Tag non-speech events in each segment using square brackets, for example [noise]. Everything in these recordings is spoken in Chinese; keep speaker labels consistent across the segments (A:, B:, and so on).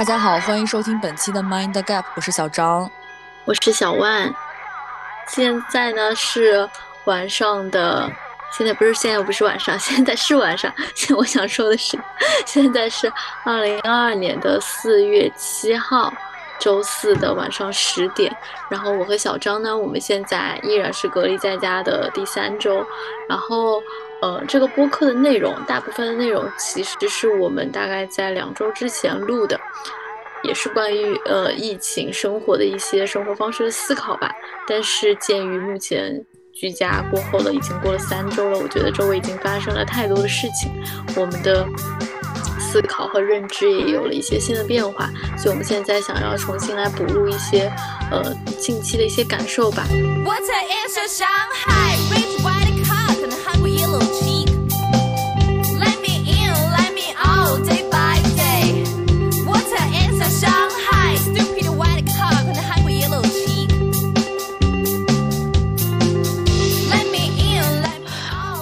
A: 大家好，欢迎收听本期的 Mind Gap，我是小张，
B: 我是小万。现在呢是晚上的，现在不是现在不是晚上，[laughs] 现在是晚上。现在我想说的是，现在是二零二二年的四月七号。周四的晚上十点，然后我和小张呢，我们现在依然是隔离在家的第三周，然后呃，这个播客的内容，大部分的内容其实是我们大概在两周之前录的，也是关于呃疫情生活的一些生活方式的思考吧。但是鉴于目前居家过后了，已经过了三周了，我觉得周围已经发生了太多的事情，我们的。思考和认知也有了一些新的变化，所以我们现在想要重新来补录一些，呃，近期的一些感受吧。what is a Shanghai？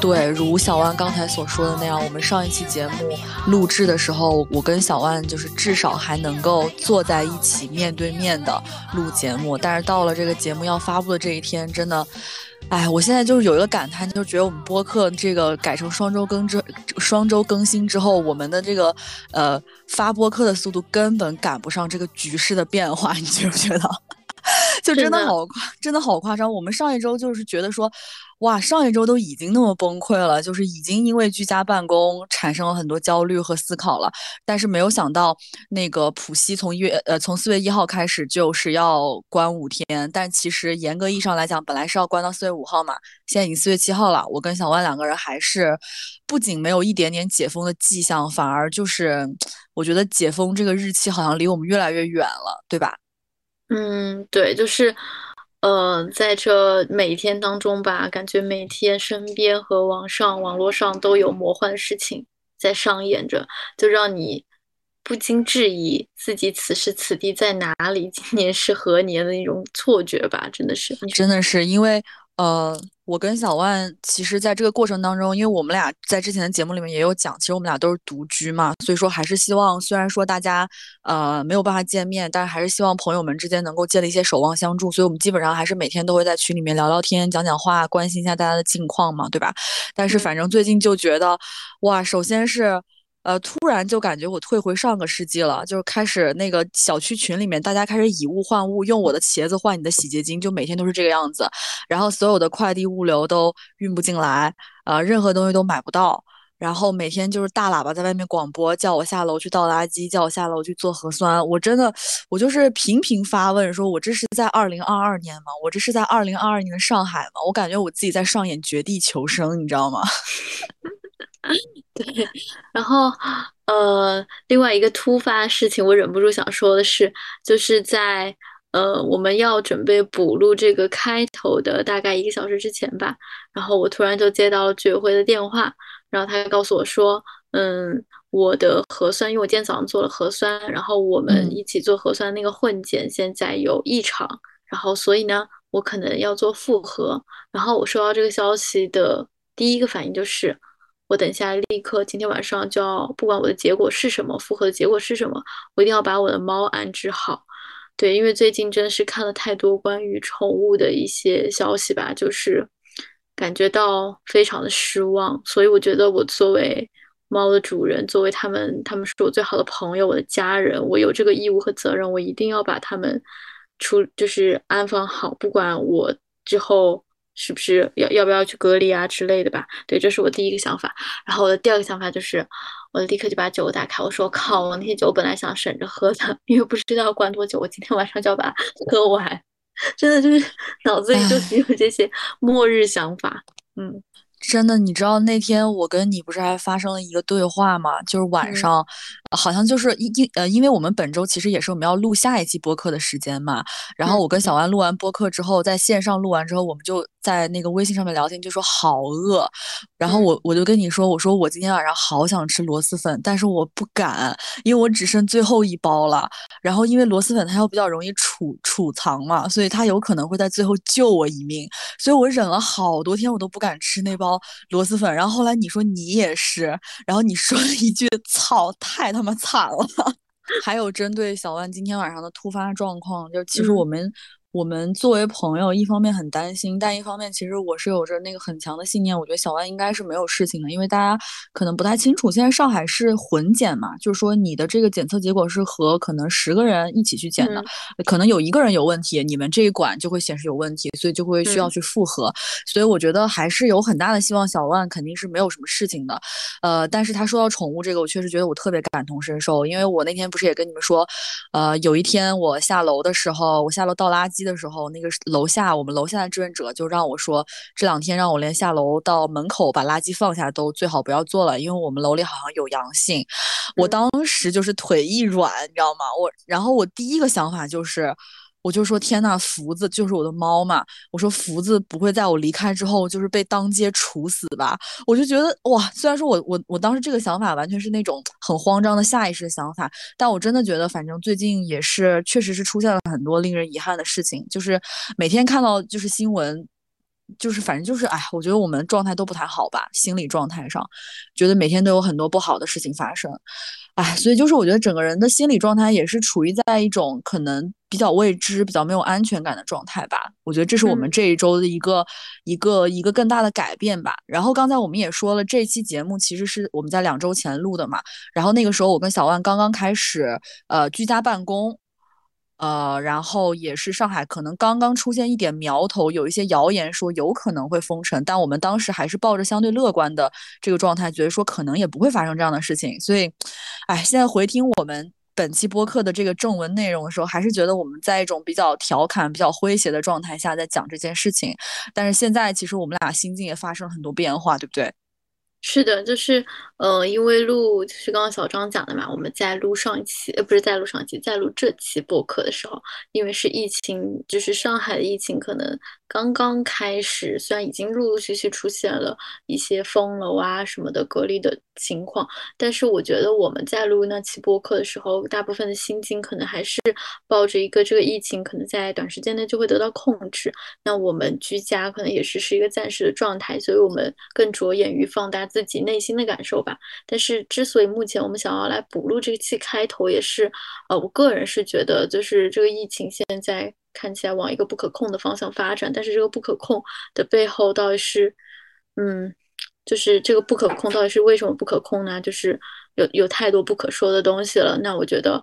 A: 对，如小万刚才所说的那样，我们上一期节目录制的时候，我跟小万就是至少还能够坐在一起面对面的录节目。但是到了这个节目要发布的这一天，真的，哎，我现在就是有一个感叹，就是觉得我们播客这个改成双周更之双周更新之后，我们的这个呃发播客的速度根本赶不上这个局势的变化，你觉不觉得？就真的好夸，真的好夸张。我们上一周就是觉得说，哇，上一周都已经那么崩溃了，就是已经因为居家办公产生了很多焦虑和思考了。但是没有想到，那个浦西从一月呃从四月一号开始就是要关五天，但其实严格意义上来讲，本来是要关到四月五号嘛。现在已经四月七号了，我跟小万两个人还是不仅没有一点点解封的迹象，反而就是我觉得解封这个日期好像离我们越来越远了，对吧？
B: 嗯，对，就是，呃，在这每天当中吧，感觉每天身边和网上、网络上都有魔幻的事情在上演着，就让你不禁质疑自己此时此地在哪里，今年是何年的那种错觉吧，真的是，
A: 真的是因为。呃，我跟小万其实在这个过程当中，因为我们俩在之前的节目里面也有讲，其实我们俩都是独居嘛，所以说还是希望，虽然说大家呃没有办法见面，但是还是希望朋友们之间能够建立一些守望相助，所以我们基本上还是每天都会在群里面聊聊天、讲讲话，关心一下大家的近况嘛，对吧？但是反正最近就觉得，哇，首先是。呃，突然就感觉我退回上个世纪了，就是开始那个小区群里面，大家开始以物换物，用我的茄子换你的洗洁精，就每天都是这个样子。然后所有的快递物流都运不进来，呃，任何东西都买不到。然后每天就是大喇叭在外面广播，叫我下楼去倒垃圾，叫我下楼去做核酸。我真的，我就是频频发问，说我这是在二零二二年吗？我这是在二零二二年的上海吗？我感觉我自己在上演绝地求生，你知道吗？[laughs] [laughs]
B: 对，然后呃，另外一个突发事情，我忍不住想说的是，就是在呃我们要准备补录这个开头的大概一个小时之前吧，然后我突然就接到了居委会的电话，然后他告诉我说，嗯，我的核酸，因为我今天早上做了核酸，然后我们一起做核酸那个混检现在有异常，然后所以呢，我可能要做复核，然后我收到这个消息的第一个反应就是。我等一下立刻今天晚上就要，不管我的结果是什么，复合的结果是什么，我一定要把我的猫安置好。对，因为最近真的是看了太多关于宠物的一些消息吧，就是感觉到非常的失望。所以我觉得我作为猫的主人，作为他们，他们是我最好的朋友，我的家人，我有这个义务和责任，我一定要把他们出，就是安放好，不管我之后。是不是要要不要去隔离啊之类的吧？对，这是我第一个想法。然后我的第二个想法就是，我立刻就把酒打开。我说靠，我那些酒本来想省着喝的，因为不知道要关多久，我今天晚上就要把它喝完。真的就是脑子里就只有这些末日想法。嗯。
A: 真的，你知道那天我跟你不是还发生了一个对话吗？就是晚上，好像就是因因呃，因为我们本周其实也是我们要录下一期播客的时间嘛。然后我跟小万录完播客之后，在线上录完之后，我们就在那个微信上面聊天，就说好饿。然后我我就跟你说，我说我今天晚上好想吃螺蛳粉，但是我不敢，因为我只剩最后一包了。然后因为螺蛳粉它又比较容易储储藏嘛，所以它有可能会在最后救我一命。所以我忍了好多天，我都不敢吃那包。螺蛳粉，然后后来你说你也是，然后你说了一句 [laughs] “操，太他妈惨了”，[laughs] 还有针对小万今天晚上的突发状况，就其实
B: 嗯
A: 我们。我们作为朋友，一方面很担心，但一方面其实我是有着那个很强的信念，我觉得小万应该是没有事情的，因为大家可能不太清楚，现在上海是混检嘛，就是说你的这个检测结果是和可能十个人一起去检的，
B: 嗯。
A: 可能有一个人有问题，你们这一管就会显示有问题，所以就会需要
B: 嗯。
A: 去复核，所以我觉得还是有很大的希望，小万肯定是没有什么事情的，呃，但是他说到宠物这个，我确实觉得我特别感同身受，因为我那天不是也跟你们说，呃，有一天我下楼的时候，我下楼倒垃圾的时候，那个楼下我们楼下的志愿者就让我说，这两天让我连下楼到门口把垃圾放下都最好不要做了，因为我们楼里好像有阳性。我
B: 嗯
A: 当时就是腿一软，你知道吗？我然后我第一个想法就是。我就说天呐，福子就是我的猫嘛。我说福子不会在我离开之后就是被当街处死吧？我就觉得哇，虽然说我我我当时这个想法完全是那种很慌张的下意识的想法，但我真的觉得，反正最近也是确实是出现了很多令人遗憾的事情，就是每天看到就是新闻。就是反正就是哎，我觉得我们状态都不太好吧，心理状态上，觉得每天都有很多不好的事情发生，哎，所以就是我觉得整个人的心理状态也是处于在一种可能比较未知、比较没有安全感的状态吧。我觉得这是我们
B: 嗯
A: 这一周的一个、一个一个更大的改变吧。然后刚才我们也说了，这期节目其实是我们在两周前录的嘛。然后那个时候我跟小万刚刚开始呃居家办公。呃，然后也是上海可能刚刚出现一点苗头，有一些谣言说有可能会封城，但我们当时还是抱着相对乐观的这个状态，觉得说可能也不会发生这样的事情。所以，哎，现在回听我们本期播客的这个正文内容的时候，还是觉得我们在一种比较调侃、比较诙谐的状态下在讲这件事情。但是现在其实我们俩心境也发生了很多变化，对不对？
B: 是的，就是呃，因为录就是刚刚小张讲的嘛，我们在录上一期，呃，不是在录上一期，在录这期播客的时候，因为是疫情，就是上海的疫情可能刚刚开始，虽然已经陆陆续续出现了一些封楼啊什么的隔离的情况，但是我觉得我们在录那期播客的时候，大部分的心境可能还是抱着一个这个疫情可能在短时间内就会得到控制，那我们居家可能也是是一个暂时的状态，所以我们更着眼于放大自己内心的感受吧。但是之所以目前我们想要来补录这期开头，也是呃，我个人是觉得就是这个疫情现在看起来往一个不可控的方向发展，但是这个不可控的背后到底是嗯。就是这个不可控到底是为什么不可控呢？就是有有太多不可说的东西了。那我觉得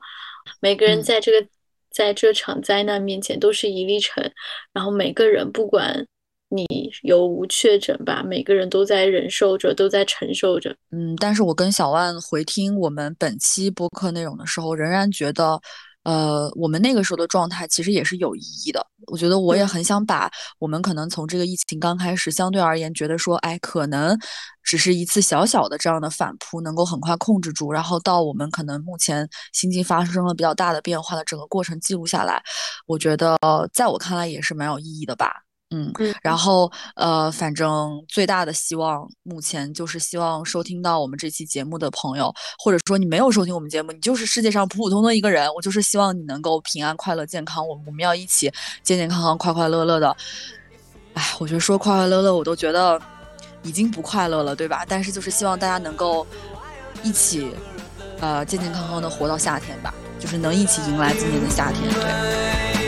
B: 每个人
A: 嗯
B: 在这个、在这场灾难面前都是一粒尘，然后每个人不管你有无确诊吧，每个人都在忍受着，都在承受着。
A: 嗯，但是我跟小万回听我们本期播客内容的时候，仍然觉得，呃，我们那个时候的状态其实也是有意义的。我觉得我也
B: 嗯
A: 很想把我们可能从这个疫情刚开始，相对而言觉得说，哎，可能只是一次小小的这样的反扑，能够很快控制住，然后到我们可能目前心境发生了比较大的变化的整个过程记录下来，我觉得在我看来也是蛮有意义的吧。嗯，
B: 嗯
A: 然后呃，反正最大的希望目前就是希望收听到我们这期节目的朋友，或者说你没有收听我们节目，你就是世界上普普通通的一个人，我就是希望你能够平安、快乐、健康，我们我们要一起健健康康、快快乐乐的。哎，我觉得说快快乐乐，我都觉得已经不快乐了，对吧？但是就是希望大家能够一起呃健健康康的活到夏天吧，就是能一起迎来今年的夏天，对。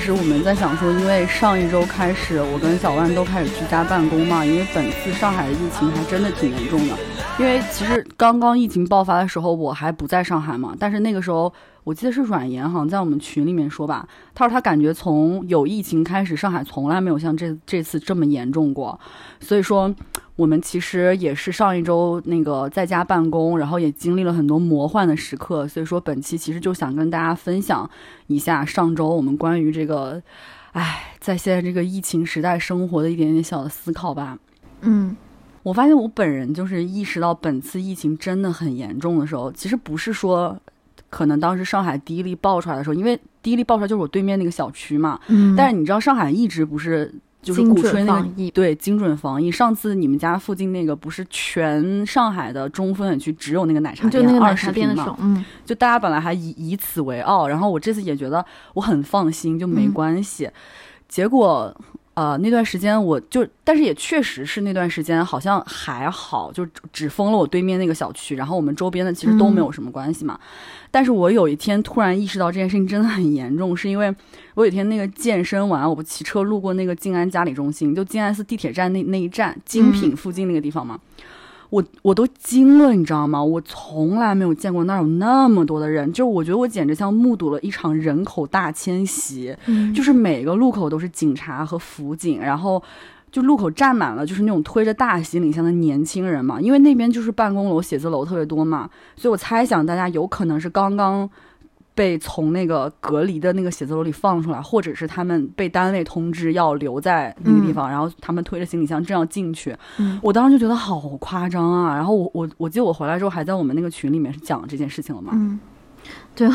C: 实我们在想说，因为上一周开始，我跟小万都开始居家办公嘛，因为本次上海的疫情还真的挺严重的。因为其实刚刚疫情爆发的时候，我还不在上海嘛，但是那个时候我记得是阮岩好像在我们群里面说吧，他说他感觉从有疫情开始，上海从来没有像这这次这么严重过，所以说。我们其实也是上一周那个在家办公，然后也经历了很多魔幻的时刻，所以说本期其实就想跟大家分享一下上周我们关于这个，唉，在现在这个疫情时代生活的一点点小的思考吧。
D: 嗯，
C: 我发现我本人就是意识到本次疫情真的很严重的时候，其实不是说可能当时上海第一例爆出来的时候，因为第一例爆出来就是我对面那个小区嘛，
D: 嗯，
C: 但是你知道上海一直不是。就是鼓吹那个
D: 疫
C: 对精准防疫。上次你们家附近那个不是全上海的中风险区只有那个奶茶店，
D: 就那个奶
C: 二十平嘛
D: 嗯，
C: 就大家本来还以以此为傲，然后我这次也觉得我很放心，就没
D: 嗯
C: 关系。结果，呃，那段时间我就，但是也确实是那段时间好像还好，就只封了我对面那个小区，然后我们周边的其实都没有什么关系嘛。但是我有一天突然意识到这件事情真的很严重，是因为我有一天那个健身完，我不骑车路过那个静安嘉里中心，就静安寺地铁站那那一站精品附近那个地方嘛。我我都惊了，你知道吗？我从来没有见过那儿有那么多的人，就我觉得我简直像目睹了一场人口大迁徙，就是每个路口都是警察和辅警，然后就路口站满了就是那种推着大行李箱的年轻人嘛，因为那边就是办公楼、写字楼特别多嘛，所以我猜想大家有可能是刚刚。被从那个隔离的那个写字楼里放出来，或者是他们被单位通知要留在那个地方，然后他们推着行李箱正要进去。我当时就觉得好夸张啊！然后我我我记得我回来之后还在我们那个群里面是讲这件事情了嘛？
D: 嗯，对。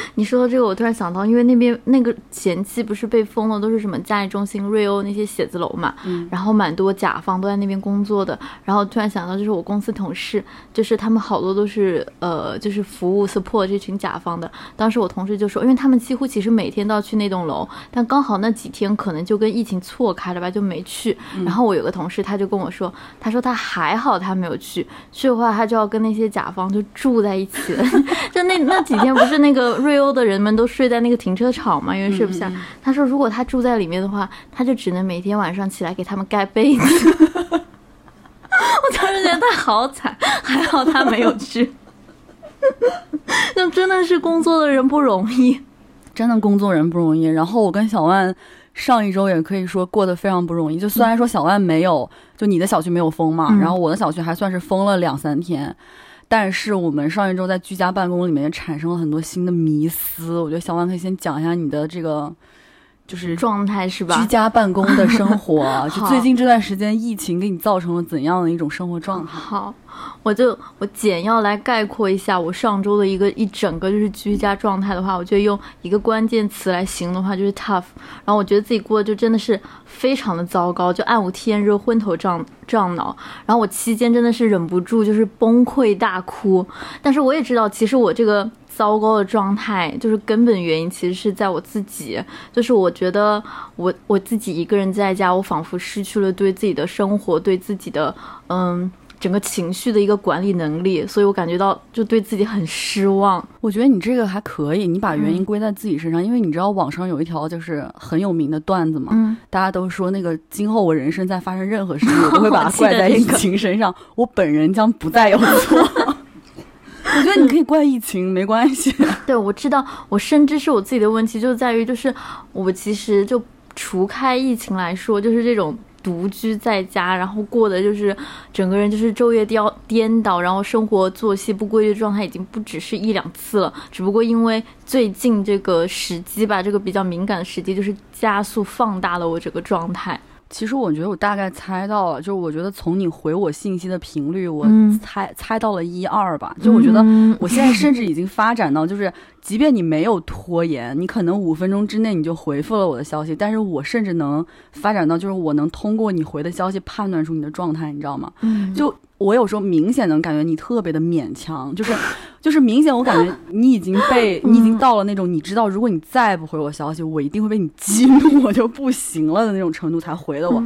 D: [laughs] 你说到这个，我突然想到，因为那边那个前期不是被封了，都是什么嘉里中心、瑞欧那些写字楼嘛，嗯，然后蛮多甲方都在那边工作的，然后突然想到，就是我公司同事，就是他们好多都是呃，就是服务 support 这群甲方的。当时我同事就说，因为他们几乎其实每天都要去那栋楼，但刚好那几天可能就跟疫情错开了吧，就没去。然后我有个同事，他就跟我说，他说他还好他没有去，去的话他就要跟那些甲方就住在一起了，[laughs] 就那那几天不是那个。瑞欧的人们都睡在那个停车场嘛，因为睡不下。他说，如果他住在里面的话，他就只能每天晚上起来给他们盖被子。[laughs] 我当时觉得他好惨，还好他没有去。[laughs] 那真的是工作的人不容易，
C: 真的工作人不容易。然后我跟小万上一周也可以说过得非常不容易。就虽然说小万没有，就你的小区没有封嘛，然后我的小区还算是封了两三天。但是我们上一周在居家办公里面产生了很多新的迷思，我觉得小万可以先讲一下你的这个，就是
D: 状态是吧？
C: 居家办公的生活，[laughs] 就最近这段时间疫情给你造成了怎样的一种生活状态？
D: 好。我就我简要来概括一下我上周的一个一整个就是居家状态的话，我觉得用一个关键词来形容的话就是 tough。然后我觉得自己过得就真的是非常的糟糕，就暗无天日、昏头胀胀脑。然后我期间真的是忍不住就是崩溃大哭。但是我也知道，其实我这个糟糕的状态就是根本原因，其实是在我自己。就是我觉得我我自己一个人在家，我仿佛失去了对自己的生活、对自己的嗯。整个情绪的一个管理能力，所以我感觉到就对自己很失望。
C: 我觉得你这个还可以，你把原因归在自己身上，因为你知道网上有一条就是很有名的段子嘛，大家都说那个今后我人生再发生任何事情，我都会把它怪在 [laughs] 疫情身上，我本人将不再有错。[laughs] 我觉得你可以怪疫情，没关系。
D: 对，我知道，我深知是我自己的问题，就在于就是我其实就除开疫情来说，就是这种。独居在家，然后过的就是整个人就是昼夜颠颠倒，然后生活作息不规律状态已经不只是一两次了，只不过因为最近这个时机吧，这个比较敏感的时机，就是加速放大了我这个状态。
C: 其实我觉得我大概猜到了，就是我觉得从你回我信息的频率，我猜猜到了一二吧。就我觉得我现在甚至已经发展到，就是即便你没有拖延，你可能五分钟之内你就回复了我的消息，但是我甚至能发展到，就是我能通过你回的消息判断出你的状态，你知道吗？就。我有时候明显能感觉你特别的勉强，就是，就是明显我感觉你已经被 [laughs] 你已经到了那种你知道，如果你再不回我消息，我一定会被你激怒，我就不行了的那种程度才回的我，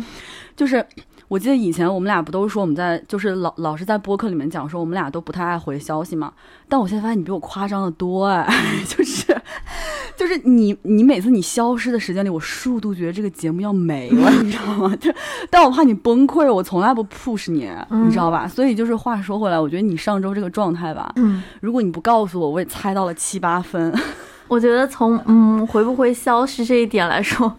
C: 就是。我记得以前我们俩不都是说我们在就是老老是在播客里面讲说我们俩都不太爱回消息嘛？但我现在发现你比我夸张的多哎，[laughs] 就是就是你你每次你消失的时间里，我数度觉得这个节目要没了，[laughs] 你知道吗？[laughs] 就但我怕你崩溃，我从来不 push 你，你知道吧？所以就是话说回来，我觉得你上周这个状态吧，嗯，如果你不告诉我，我也猜到了七八分。
D: 我觉得从嗯回不回消失这一点来说。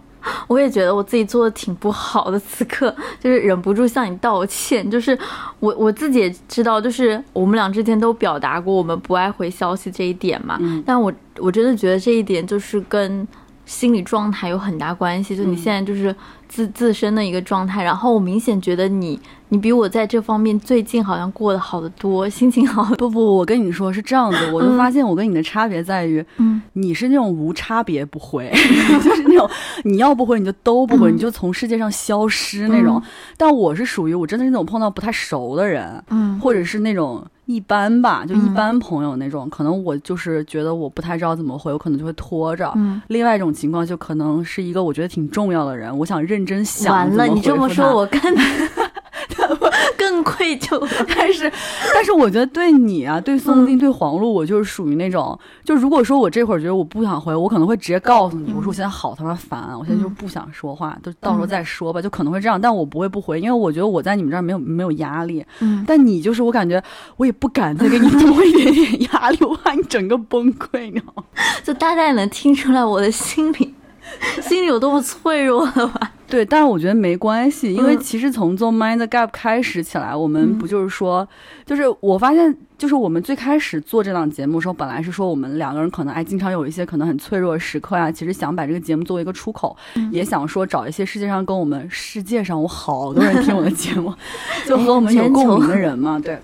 D: 我也觉得我自己做的挺不好的，此刻就是忍不住向你道歉。就是我我自己也知道，就是我们俩之前都表达过我们不爱回消息这一点嘛。但我我真的觉得这一点就是跟心理状态有很大关系。就你现在就是自自身的一个状态，然后我明显觉得你。你比我在这方面最近好像过得好得多，[laughs] 心情好。
C: 不不，我跟你说是这样子，我就发现我跟你的差别在于，嗯，你是那种无差别不回，[laughs] [laughs] 就是那种你要不回你就都不回，你就从世界上消失那种。但我是属于我真的是那种碰到不太熟的人，嗯，或者是那种一般吧，就一般朋友那种，可能我就是觉得我不太知道怎么回，我可能就会拖着。
D: 嗯，
C: 另外一种情况就可能是一个我觉得挺重要的人，我想认真想。
D: 完了，你这么说，我
C: 更 [laughs] [laughs]
D: 更愧疚。
C: 但是，但是我觉得对你啊，对宋静，对黄璐，我就是属于那种，就如果说我这会儿觉得我不想回，我可能会直接告诉你，我说我现在好他妈烦，我现在就不想说话，就到时候再说吧，就可能会这样，但我不会不回，因为我觉得我在你们这儿没有没有压力。
D: 嗯，
C: 但你就是我感觉我也不敢再给你多一点点压力，我怕你整个崩溃，你知道吗？[laughs]
D: 就大概能听出来我的心里。心里有多么脆弱了吧？
C: 对，但是我觉得没关系，因为其实从做 Mind Gap 开始起来，我们不就是说，就是我发现，就是我们最开始做这档节目的时候，本来是说我们两个人可能哎，经常有一些可能很脆弱的时刻呀，其实想把这个节目作为一个出口，也想说找一些世界上跟我们世界上我好多人听我的节目，[laughs] 就和我们有共鸣的人嘛，对。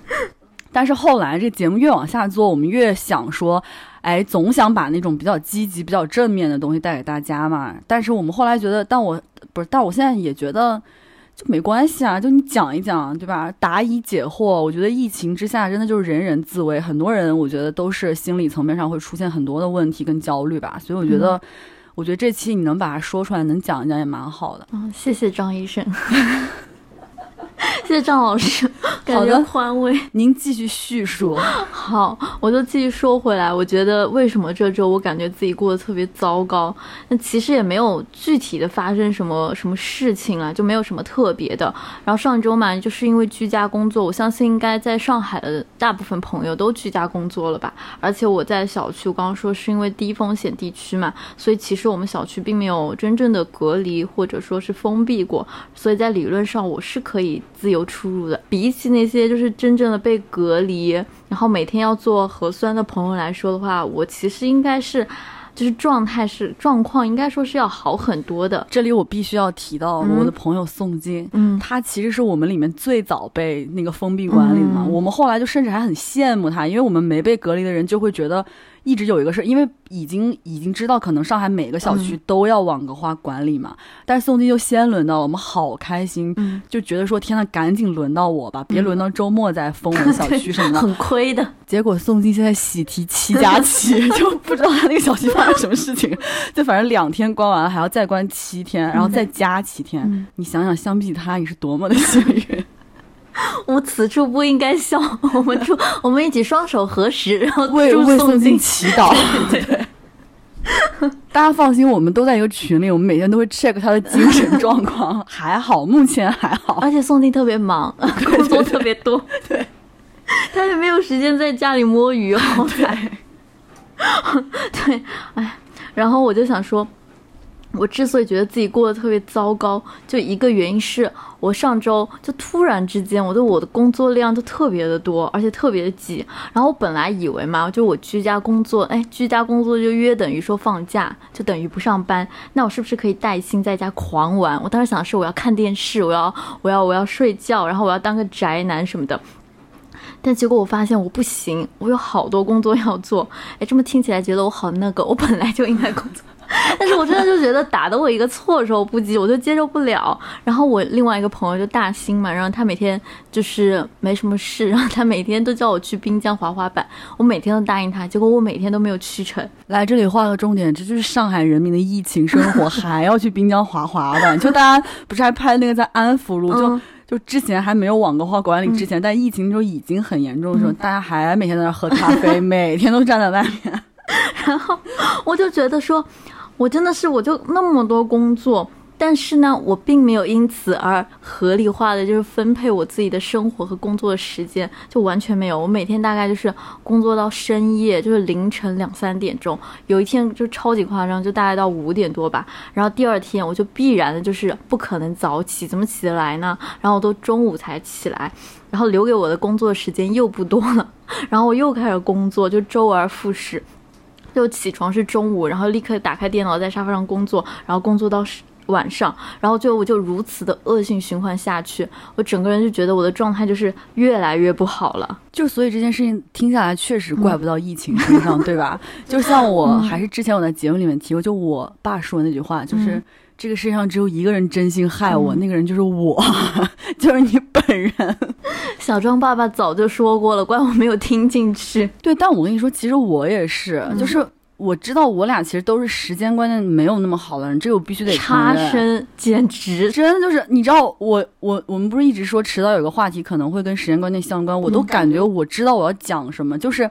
C: 但是后来这节目越往下做，我们越想说。哎，总想把那种比较积极、比较正面的东西带给大家嘛。但是我们后来觉得，但我不是，但我现在也觉得就没关系啊，就你讲一讲，对吧？答疑解惑。我觉得疫情之下，真的就是人人自危，很多人我觉得都是心理层面上会出现很多的问题跟焦虑吧。所以我觉得，我觉得这期你能把它说出来，能讲一讲也蛮好的。
D: 嗯，谢谢张医生。[laughs] [laughs] 谢谢张老师，[laughs] 感觉宽慰。
C: 您继续叙述。[laughs]
D: 好，我就继续说回来。我觉得为什么这周我感觉自己过得特别糟糕？那其实也没有具体的发生什么什么事情了，就没有什么特别的。然后上周嘛，就是因为居家工作，我相信应该在上海的大部分朋友都居家工作了吧。而且我在小区，我刚刚说是因为低风险地区嘛，所以其实我们小区并没有真正的隔离或者说是封闭过，所以在理论上我是可以。自由出入的，比起那些就是真正的被隔离，然后每天要做核酸的朋友来说的话，我其实应该是，就是状态是状况，应该说是要好很多的。
C: 这里我必须要提到我的朋友宋静，
D: 嗯，
C: 他其实是我们里面最早被那个封闭管理的嘛，我们后来就甚至还很羡慕他，因为我们没被隔离的人就会觉得。一直有一个事，因为已经已经知道，可能上海每个小区都要网格化管理嘛。但是宋金就先轮到了，我们好开心，就觉得说天呐，赶紧轮到我吧，别轮到周末再封我们小区什么的，[laughs]
D: 很亏的。
C: 结果宋金现在喜提七加七，[laughs] 就不知道他那个小区发生什么事情，就反正两天关完了，还要再关七天，然后再加七天。你想想，相比起他，你是多么的幸运。[laughs]
D: 我此处不应该笑，我们祝 [laughs] 我们一起双手合十，然后
C: 为为宋
D: 静
C: 祈祷。[laughs] 对，大家放心，我们都在一个群里，我们每天都会 check 他的精神状况，还好，目前还好。
D: 而且宋静特别忙，工作特别多，
C: 对，
D: 他也没有时间在家里摸鱼，好
C: 歹。
D: 对，哎，然后我就想说。我之所以觉得自己过得特别糟糕，就一个原因是我上周就突然之间，我的我的工作量就特别的多，而且特别的挤。然后我本来以为嘛，就我居家工作，哎，居家工作就约等于说放假，就等于不上班。那我是不是可以带薪在家狂玩？我当时想的是，我要看电视，我要我要我要睡觉，然后我要当个宅男什么的。但结果我发现我不行，我有好多工作要做。哎，这么听起来觉得我好那个，我本来就应该工作。[laughs] 但是我真的就觉得打的我一个措手不及，我就接受不了。然后我另外一个朋友就大兴嘛，然后他每天就是没什么事，然后他每天都叫我去滨江滑滑板，我每天都答应他，结果我每天都没有去成。
C: 来这里画个重点，这就是上海人民的疫情生活，[laughs] 还要去滨江滑滑板。就大家不是还拍那个在安福路，就就之前还没有网格化管理之前，但疫情就已经很严重的时候，大家还每天在那喝咖啡，[laughs] 每天都站在外面。
D: 然后我就觉得说。我真的是，我就那么多工作，但是呢，我并没有因此而合理化的就是分配我自己的生活和工作的时间，就完全没有。我每天大概就是工作到深夜，就是凌晨两三点钟，有一天就超级夸张，就大概到五点多吧。然后第二天我就必然的就是不可能早起，怎么起得来呢？然后我都中午才起来，然后留给我的工作时间又不多了，[laughs] 然后我又开始工作，就周而复始。就起床是中午，然后立刻打开电脑在沙发上工作，然后工作到晚上，然后最后我就如此的恶性循环下去，我整个人就觉得我的状态就是越来越不好了。
C: 就所以这件事情听下来确实怪不到疫情身上，对吧？[laughs] 就像我还是之前我在节目里面提过，就我爸说的那句话，就是这个世界上只有一个人真心害我，
D: 嗯
C: 那个人就是我，[laughs] 就是你本人。[laughs]
D: 小庄爸爸早就说过了，怪我没有听进去。
C: 对，但我跟你说，其实我也是，
D: 嗯
C: 就是我知道我俩其实都是时间观念没有那么好的人，这个我必须得承
D: 差。生简直
C: 真的就是，你知道我我我们不是一直说迟到有个话题可能会跟时间观念相关，我都
D: 嗯
C: 感觉我知道我要讲什么，就是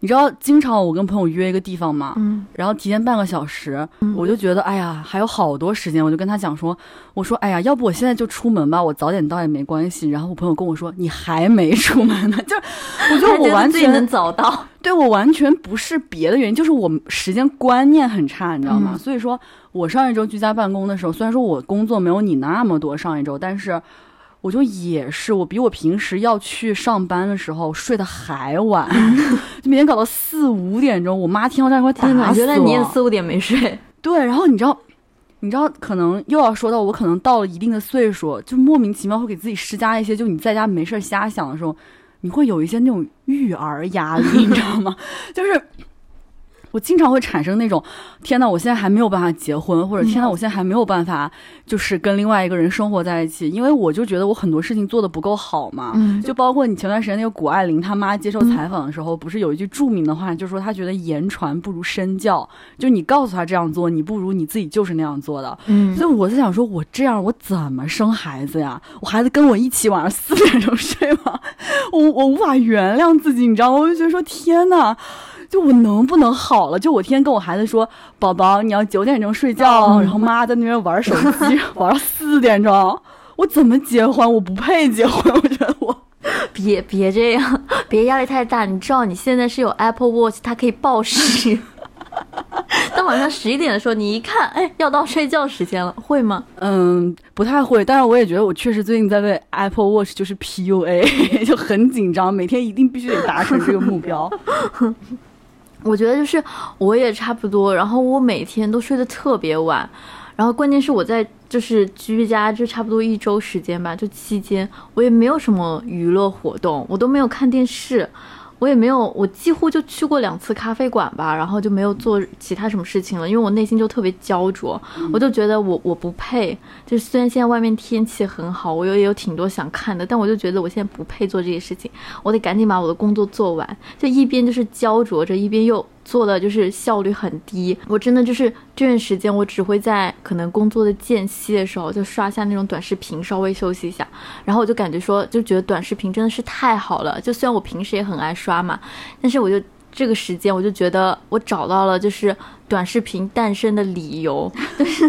C: 你知道，经常我跟朋友约一个地方嘛，
D: 嗯
C: 然后提前半个小时，
D: 嗯
C: 我就觉得哎呀还有好多时间，我就跟他讲说，我说哎呀，要不我现在就出门吧，我早点到也没关系。然后我朋友跟我说你还没出门呢，[laughs] 就是我觉得我完全
D: 能早到。
C: 对我完全不是别的原因，就是我时间观念很差，你知道吗？
D: 嗯
C: 所以说我上一周居家办公的时候，虽然说我工作没有你那么多上一周，但是我就也是我比我平时要去上班的时候睡得还晚，[laughs] 就每天搞到四五点钟，我妈听到这样会打
D: 天哪，
C: 死
D: 原来你也四五点没睡。
C: 对，然后你知道。你知道，可能又要说到我可能到了一定的岁数，就莫名其妙会给自己施加一些，就你在家没事儿瞎想的时候，你会有一些那种育儿压力，你知道吗？[laughs] 就是我经常会产生那种，天呐，我现在还没有办法结婚，或者天呐，我现在还没有办法，就是跟另外一个人生活在一起，因为我就觉得我很多事情做的不够好嘛。
D: 嗯
C: 就包括你前段时间那个谷爱凌她妈接受采访的时候，不是有一句著名的话，就是说她觉得言传不如身教，就你告诉她这样做，你不如你自己就是那样做的。
D: 嗯
C: 所以我在想说，我这样我怎么生孩子呀？我孩子跟我一起晚上四点钟睡吗？[laughs] 我我无法原谅自己，你知道吗？我就觉得说，天呐，就我能不能好了？就我天天跟我孩子说，宝宝你要九点钟睡觉然后妈在那边玩手机，[laughs] 玩到四点钟。我怎么结婚？我不配结婚。我觉得我
D: 别别这样，[laughs] 别压力太大。你知道你现在是有 Apple Watch，它可以报时。[laughs] 当晚上十一点的时候，你一看，哎，要到睡觉时间了，会吗？
C: 嗯不太会，但是我也觉得我确实最近在为 Apple Watch 就是 PUA，就很紧张，每天一定必须得达成这个目标。
D: 我觉得就是我也差不多，然后我每天都睡得特别晚，然后关键是我在就是居家就差不多一周时间吧，就期间我也没有什么娱乐活动，我都没有看电视。我也没有，我几乎就去过两次咖啡馆吧，然后就没有做其他什么事情了，因为我内心就特别焦灼，我就觉得我我不配。就是虽然现在外面天气很好，我有也有挺多想看的，但我就觉得我现在不配做这些事情，我得赶紧把我的工作做完。就一边就是焦灼着，一边又做的就是效率很低。我真的就是这段时间，我只会在可能工作的间隙的时候，就刷下那种短视频，稍微休息一下。然后我就感觉说，就觉得短视频真的是太好了。就虽然我平时也很爱刷嘛，但是我就这个时间，我就觉得我找到了就是短视频诞生的理由，[laughs] 就是。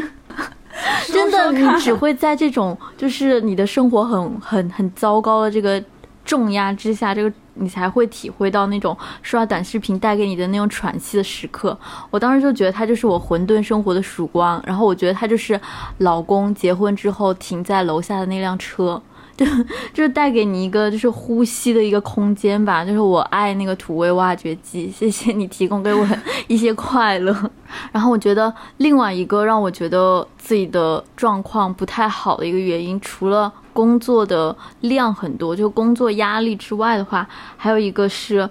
D: 真的，你只会在这种就是你的生活很很很糟糕的这个重压之下，这个你才会体会到那种刷短视频带给你的那种喘息的时刻。我当时就觉得他就是我混沌生活的曙光，然后我觉得他就是老公结婚之后停在楼下的那辆车。[laughs] 就就是带给你一个就是呼吸的一个空间吧，就是我爱那个土味挖掘机，谢谢你提供给我 [laughs] 一些快乐。然后我觉得另外一个让我觉得自己的状况不太好的一个原因，除了工作的量很多，就工作压力之外的话，还有一个是。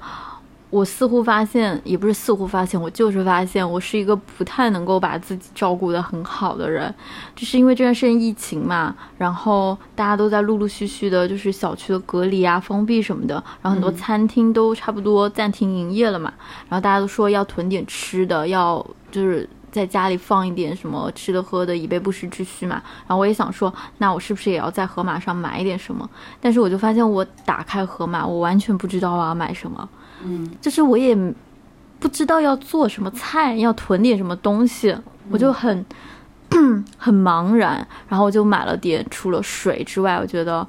D: 我似乎发现，也不是似乎发现，我就是发现，我是一个不太能够把自己照顾得很好的人，就是因为这段时间疫情嘛，然后大家都在陆陆续续的，就是小区的隔离啊、封闭什么的，然后很多餐厅都差不多暂停营业了嘛，然后大家都说要囤点吃的，要就是在家里放一点什么吃的喝的，以备不时之需嘛。然后我也想说，那我是不是也要在盒马上买一点什么？但是我就发现，我打开盒马，我完全不知道我要买什么。
C: 嗯，
D: 就是我也不知道要做什么菜，要囤点什么东西，我就很 [clears throat] 很茫然。然后我就买了点，除了水之外，我觉得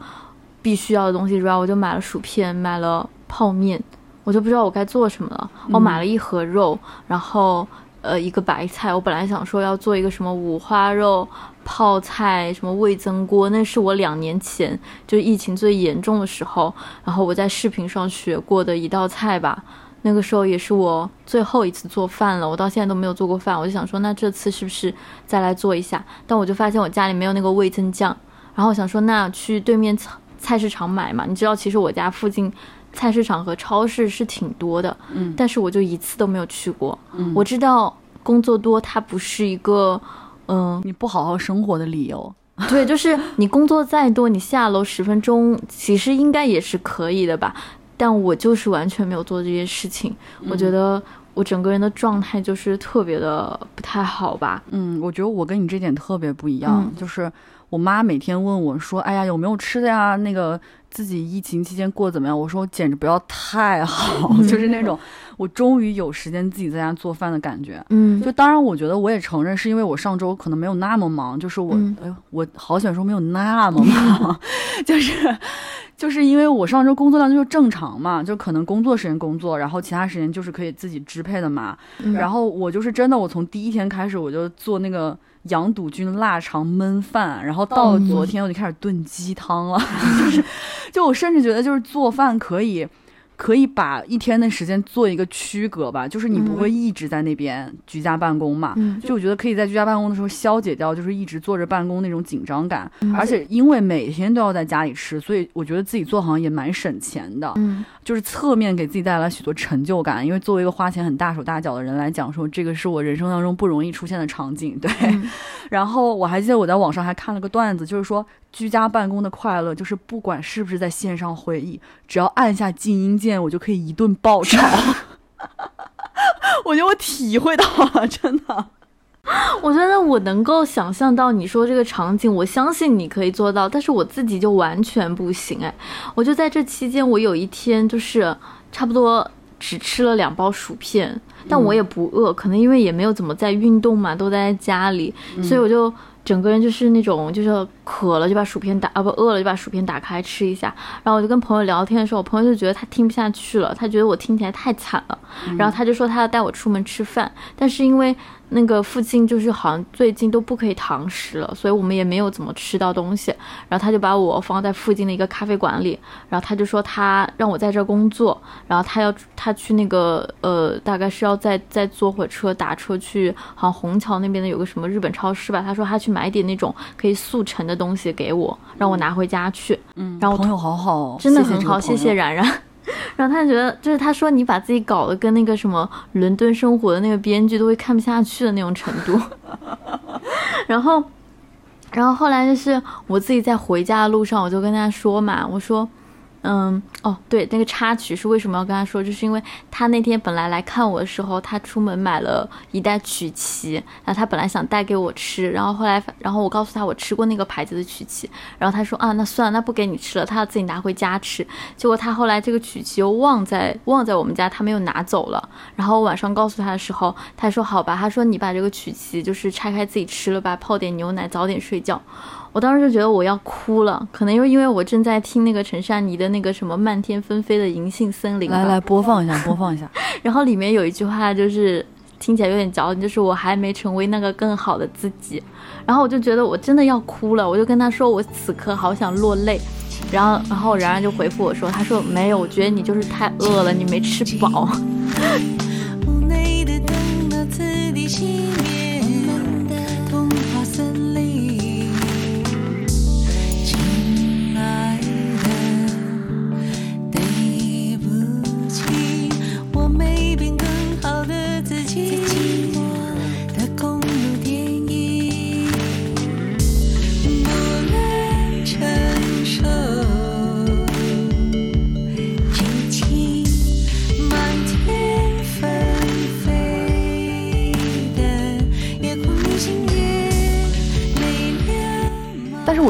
D: 必须要的东西之外，我就买了薯片，买了泡面，我就不知道我该做什么了。我买了一盒肉，然后呃一个白菜。我本来想说要做一个什么五花肉泡菜，什么味增锅，那是我两年前就疫情最严重的时候，然后我在视频上学过的一道菜吧。那个时候也是我最后一次做饭了，我到现在都没有做过饭，我就想说，那这次是不是再来做一下？但我就发现我家里没有那个味增酱，然后我想说，那去对面菜菜市场买嘛。你知道，其实我家附近菜市场和超市是挺多的，
C: 嗯
D: 但是我就一次都没有去过。
C: 嗯
D: 我知道工作多，它不是一个嗯，
C: 你不好好生活的理由。[laughs]
D: 对，就是你工作再多，你下楼十分钟其实应该也是可以的吧？但我就是完全没有做这些事情，我觉得我整个人的状态就是特别的不太好吧。
C: 嗯，我觉得我跟你这点特别不一样，
D: 嗯
C: 就是我妈每天问我说：“哎呀，有没有吃的呀？那个自己疫情期间过得怎么样？”我说：“我简直不要太好，[laughs] 就是那种我终于有时间自己在家做饭的感觉。”
D: 嗯，
C: 就当然，我觉得我也承认，是因为我上周可能没有那么忙，就是我，
D: 嗯
C: 哎呦，我好想说没有那么忙，[laughs] 就是就是因为我上周工作量就是正常嘛，就可能工作时间工作，然后其他时间就是可以自己支配的嘛。
D: 嗯
C: 然后我就是真的，我从第一天开始我就做那个羊肚菌腊肠焖饭，然后到昨天我就开始炖鸡汤了，[laughs] 就是就我甚至觉得就是做饭可以。可以把一天的时间做一个区隔吧，就是你不会一直在那边居家办公嘛，
D: 嗯
C: 就我觉得可以在居家办公的时候消解掉，就是一直坐着办公那种紧张感，
D: 嗯
C: 而且因为每天都要在家里吃，所以我觉得自己做好像也蛮省钱的，
D: 嗯
C: 就是侧面给自己带来许多成就感。因为作为一个花钱很大手大脚的人来讲，说这个是我人生当中不容易出现的场景，对。
D: 嗯 [laughs]
C: 然后我还记得我在网上还看了个段子，就是说居家办公的快乐，就是不管是不是在线上会议，只要按下静音键，我就可以一顿爆炒。[laughs] 我觉得我体会到了，真的。
D: 我觉得我能够想象到你说这个场景，我相信你可以做到，但是我自己就完全不行哎。我就在这期间，我有一天就是差不多只吃了两包薯片，但我也不饿，可能因为也没有怎么在运动嘛，都待在家里，所以我就。整个人就是那种，就是渴了就把薯片打啊不饿了就把薯片打开吃一下，然后我就跟朋友聊天的时候，我朋友就觉得他听不下去了，他觉得我听起来太惨了，然后他就说他要带我出门吃饭，但是因为那个附近就是好像最近都不可以堂食了，所以我们也没有怎么吃到东西。然后他就把我放在附近的一个咖啡馆里，然后他就说他让我在这儿工作，然后他要他去那个呃，大概是要再再坐火车打车去，好像虹桥那边的有个什么日本超市吧。他说他去买点那种可以速成的东西给我，让我拿回家去。
C: 嗯，
D: 然后
C: 朋友好好哦，
D: 真的很好，谢。谢冉冉。然后他就觉得，就是他说你把自己搞得跟那个什么伦敦生活的那个编剧都会看不下去的那种程度。[laughs] 然后，然后后来就是我自己在回家的路上，我就跟他说嘛，我说。嗯，哦，对，那个插曲是为什么要跟他说，就是因为他那天本来来看我的时候，他出门买了一袋曲奇，然后他本来想带给我吃，然后后来，然后我告诉他我吃过那个牌子的曲奇，然后他说啊，那算了，那不给你吃了，他要自己拿回家吃。结果他后来这个曲奇又忘在忘在我们家，他没有拿走了。然后我晚上告诉他的时候，他说好吧，他说你把这个曲奇就是拆开自己吃了吧，泡点牛奶，早点睡觉。我当时就觉得我要哭了，可能又因为我正在听那个陈珊妮的那个什么漫天纷飞的银杏森林吧
C: 来来，播放一下，播放一下。[laughs]
D: 然后里面有一句话就是听起来有点矫情，就是我还没成为那个更好的自己。然后我就觉得我真的要哭了，我就跟他说我此刻好想落泪。然后，然后然然就回复我说，他说没有，我觉得你就是太饿了，你没吃饱。[laughs]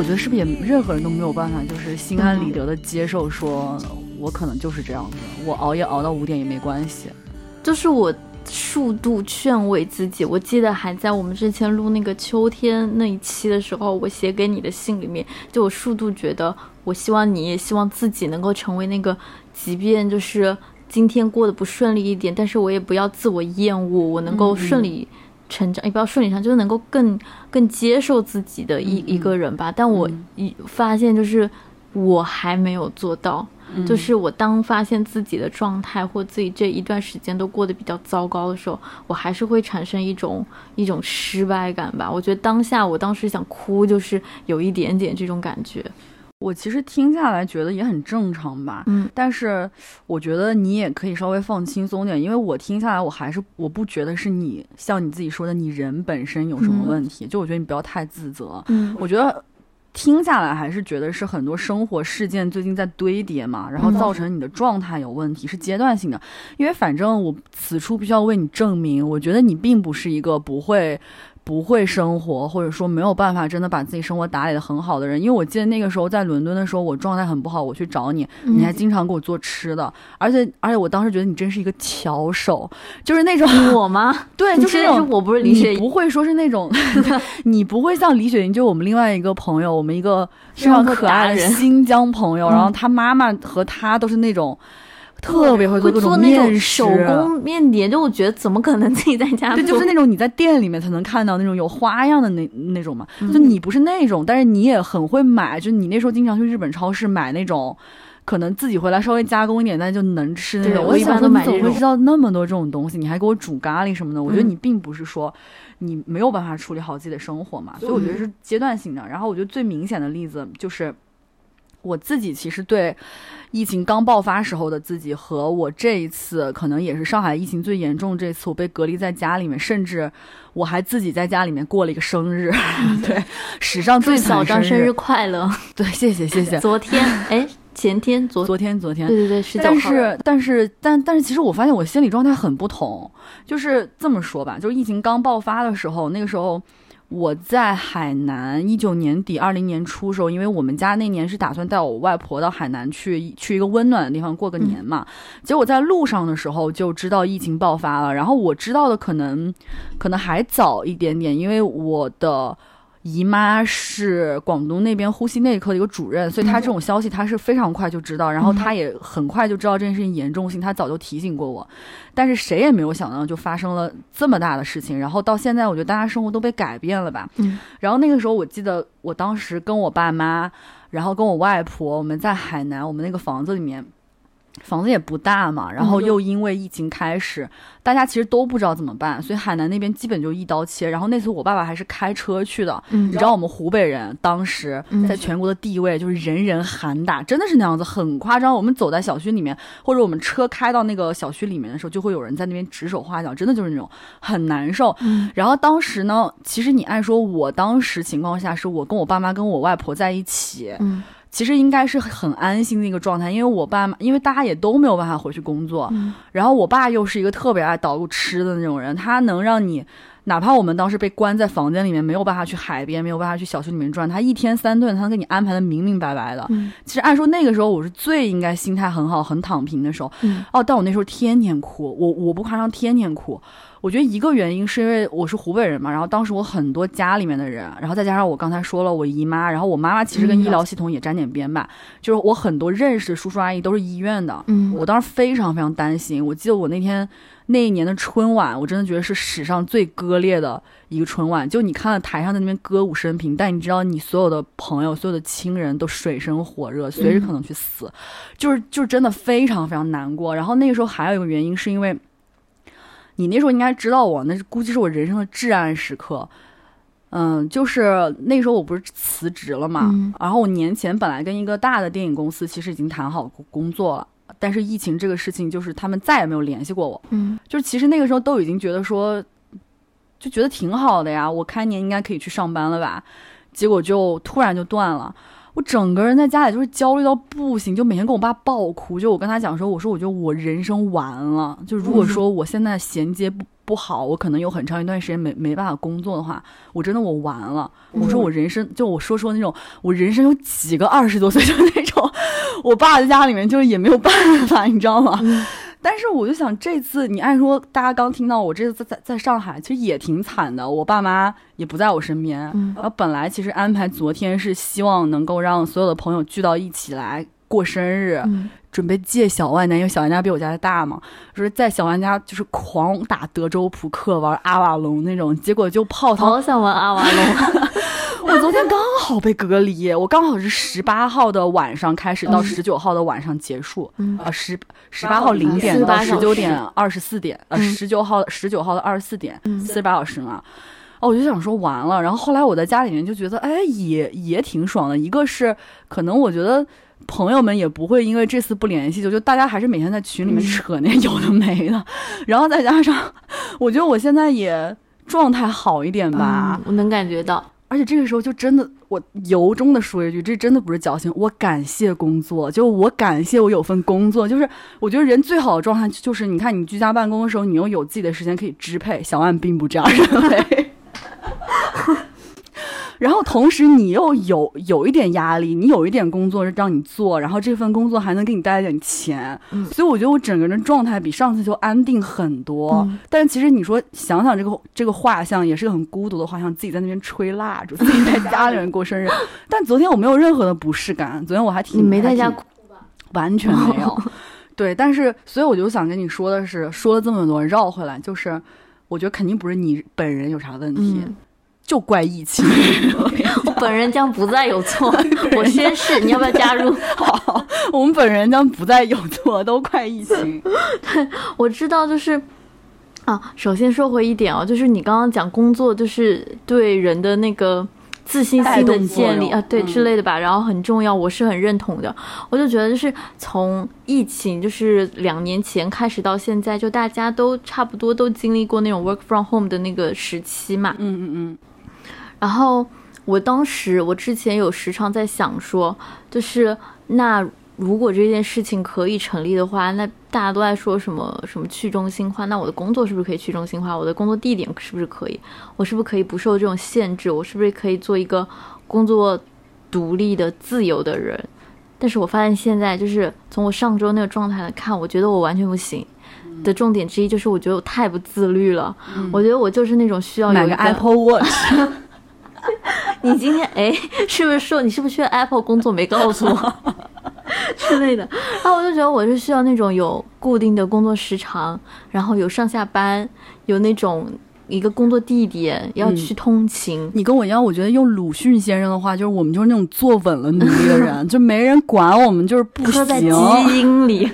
E: 我
C: 觉得是不是也任何人都没有办法，就是心安理得的接受说，我可能就是这样子，我熬夜熬到五点也没关系。
D: 就是我数度劝慰自己。我记得还在我们之前录那个秋天那一期的时候，我写给你的信里面，就我数度觉得，我希望你也希望自己能够成为那个，即便就是今天过得不顺利一点，但是我也不要自我厌恶，我能够顺利。成长也不要顺理成章，就是能够更更接受自己的一、一个人吧。但我一发现，就是我还没有做到。就是我当发现自己的状态或自己这一段时间都过得比较糟糕的时候，我还是会产生一种一种失败感吧。我觉得当下我当时想哭，就是有一点点这种感觉。
C: 我其实听下来觉得也很正常吧，
D: 嗯
C: 但是我觉得你也可以稍微放轻松点，因为我听下来，我还是我不觉得是你像你自己说的，你人本身有什么
D: 嗯
C: 问题，就我觉得你不要太自责。
D: 嗯
C: 我觉得听下来还是觉得是很多生活事件最近在堆叠嘛，然后
D: 嗯
C: 造成你的状态有问题，是阶段性的。因为反正我此处必须要为你证明，我觉得你并不是一个不会。不会生活，或者说没有办法真的把自己生活打理的很好的人，因为我记得那个时候在伦敦的时候，我状态很不好，我去找你，
D: 嗯。
C: 你还经常给我做吃的，而且而且我当时觉得你真是一个巧手，就是那种 [laughs]
D: 我吗？[laughs]
C: 对，就是那种
D: 现在说我不是李雪
C: 你不会说是那种，[laughs] 你不会像李雪莹，就我们另外一个朋友，我们一个非常可爱的新疆朋友，
D: 嗯。
C: 然后他妈妈和他都是那种特别会做各
D: 种
C: 面食，
D: 手工面点，就我觉得怎么可能自己在家
C: 对，就是那种你在店里面才能看到那种有花样的那那种嘛。就
D: 嗯
C: 你不是那种，但是你也很会买，就你那时候经常去日本超市买那种。可能自己回来稍微加工一点，但就能吃那种。
D: 对我一般都买这种
C: 你怎么会知道那么多这种东西？你还给我煮咖喱什么的？我觉得
D: 嗯
C: 你并不是说你没有办法处理好自己的生活嘛，所以我觉得是阶段性的。然后我觉得最明显的例子就是我自己，其实对疫情刚爆发时候的自己，和我这一次可能也是上海疫情最严重这次，我被隔离在家里面，甚至我还自己在家里面过了一个生日，[laughs] 对，史上最
D: 祝小
C: 惨
D: 张生
C: 日
D: 日快乐！
C: 对，谢谢谢谢。[laughs]
D: 昨天哎，前天昨
C: 昨天昨天
D: 对对对，
C: 但。是但是但但是，其实我发现我心理状态很不同。就是这么说吧，就是疫情刚爆发的时候，那个时候我在海南，一九年底二零年初的时候，因为我们家那年是打算带我外婆到海南去去一个温暖的地方过个年嘛。结果在路上的时候就知道疫情爆发了，然后我知道的可能可能还早一点点，因为我的。姨妈是广东那边呼吸内科的一个主任，所以她这种消息她是非常快就知道，然后她也很快就知道这件事情严重性，她早就提醒过我。但是谁也没有想到就发生了这么大的事情，然后到现在我觉得大家生活都被改变了吧。
D: 嗯，
C: 然后那个时候我记得我当时跟我爸妈，然后跟我外婆，我们在海南我们那个房子里面。房子也不大嘛，然后又因为疫情开始，大家其实都不知道怎么办，所以海南那边基本就一刀切。然后那次我爸爸还是开车去的，
D: 嗯
C: 你知道我们湖北人当时
D: 嗯
C: 在全国的地位就是人人喊打，真的是那样子，很夸张。我们走在小区里面，或者我们车开到那个小区里面的时候，就会有人在那边指手画脚，真的就是那种很难受。
D: 嗯
C: 然后当时呢，其实你按说，我当时情况下是我跟我爸妈跟我外婆在一起，
D: 嗯
C: 其实应该是很安心的一个状态，因为我爸妈，因为大家也都没有办法回去工作，
D: 嗯
C: 然后我爸又是一个特别爱捣鼓吃的那种人，他能让你，哪怕我们当时被关在房间里面，没有办法去海边，没有办法去小区里面转，他一天三顿，他能给你安排的明明白白的。
D: 嗯
C: 其实按说那个时候我是最应该心态很好、很躺平的时候，
D: 嗯
C: 哦，但我那时候天天哭，我我不夸张，天天哭。我觉得一个原因是因为我是湖北人嘛，然后当时我很多家里面的人，然后再加上我刚才说了我姨妈，然后我妈妈其实跟医疗系统也沾点边吧，就是我很多认识的叔叔阿姨都是医院的，
D: 嗯
C: 我当时非常非常担心。我记得我那天那一年的春晚，我真的觉得是史上最割裂的一个春晚。就你看了台上在那边歌舞升平，但你知道你所有的朋友、所有的亲人都水深火热，随时可能去死，就是就是真的非常非常难过。然后那个时候还有一个原因，是因为你那时候应该知道我，那是估计是我人生的至暗时刻。嗯，就是那时候我不是辞职了嘛，
D: 嗯
C: 然后我年前本来跟一个大的电影公司其实已经谈好工作了，但是疫情这个事情，就是他们再也没有联系过我。
D: 嗯
C: 就是其实那个时候都已经觉得说，就觉得挺好的呀，我开年应该可以去上班了吧，结果就突然就断了。我整个人在家里就是焦虑到不行，就每天跟我爸爆哭。就我跟他讲说，我说我觉得我人生完了。就如果说我现在衔接不不好，我可能有很长一段时间没没办法工作的话，我真的我完了。我说我人生就我说说那种，我人生有几个二十多岁就那种，我爸在家里面就是也没有办法，你知道吗？但是我就想，这次你按说大家刚听到我这次在在在上海，其实也挺惨的，我爸妈也不在我身边。
D: 嗯
C: 然后本来其实安排昨天是希望能够让所有的朋友聚到一起来过生日，
D: 嗯
C: 准备借小万家，因为小万家比我家大嘛，就是在小万家就是狂打德州扑克、玩阿瓦隆那种，结果就泡汤
D: 好想玩阿瓦隆。[laughs]
C: 我昨天刚好被隔离，我刚好是十八号的晚上开始到十九号的晚上结束，
D: 嗯
C: 呃十十八号零点到十九点二十四点，呃
D: 嗯
C: 十九号十九号的二十四点，
D: 嗯
C: 四十八小时嘛。哦，我就想说完了。然后后来我在家里面就觉得，哎，也也挺爽的。一个是可能我觉得朋友们也不会因为这次不联系就就大家还是每天在群里面扯那有的没的。然后再加上，我觉得我现在也状态好一点吧。
D: 嗯我能感觉到。
C: 而且这个时候就真的，我由衷的说一句，这真的不是矫情，我感谢工作，就我感谢我有份工作，就是我觉得人最好的状态就是，你看你居家办公的时候，你又有自己的时间可以支配，小万并不这样认为。[laughs] 然后同时你又有有一点压力，你有一点工作是让你做，然后这份工作还能给你带来点钱，
D: 嗯
C: 所以我觉得我整个人的状态比上次就安定很多。
D: 嗯
C: 但是其实你说想想这个这个画像也是个很孤独的画像，自己在那边吹蜡烛，自己在家里面过生日。[laughs] 但昨天我没有任何的不适感，昨天我还挺
D: 你没在家哭吧
C: 完全没有。[laughs] 对，但是所以我就想跟你说的是，说了这么多，绕回来就是，我觉得肯定不是你本人有啥问题，
D: 嗯
C: 就怪疫情。[laughs]
D: 我本人将不再有错，[laughs] 我宣誓，你要不要加入？[laughs]
C: 好，我们本人将不再有错，都怪疫情。
D: 对我知道，就是啊，首先说回一点哦，就是你刚刚讲工作，就是对人的那个自信心的建立啊，对
C: 嗯
D: 之类的吧，然后很重要，我是很认同的。我就觉得，就是从疫情就是两年前开始到现在，就大家都差不多都经历过那种 work from home 的那个时期嘛，
C: 嗯嗯嗯
D: 然后我当时，我之前有时常在想说，就是那如果这件事情可以成立的话，那大家都在说什么什么去中心化，那我的工作是不是可以去中心化？我的工作地点是不是可以？我是不是可以不受这种限制？我是不是可以做一个工作独立的、自由的人？但是我发现现在就是从我上周那个状态来看，我觉得我完全不行。的重点之一就是，我觉得我太不自律了。我觉得我就是那种需要有一个
C: Apple Watch。[laughs] [laughs]
D: 你今天哎，是不是说你是不是去 Apple 工作没告诉我 [laughs] 之类的？然后我就觉得我是需要那种有固定的工作时长，然后有上下班，有那种一个工作地点要去通勤。
C: 你跟我一样，我觉得用鲁迅先生的话，就是我们就是那种坐稳了努力的人，[laughs] 就没人管我们，就是不
D: 刻在基。因里，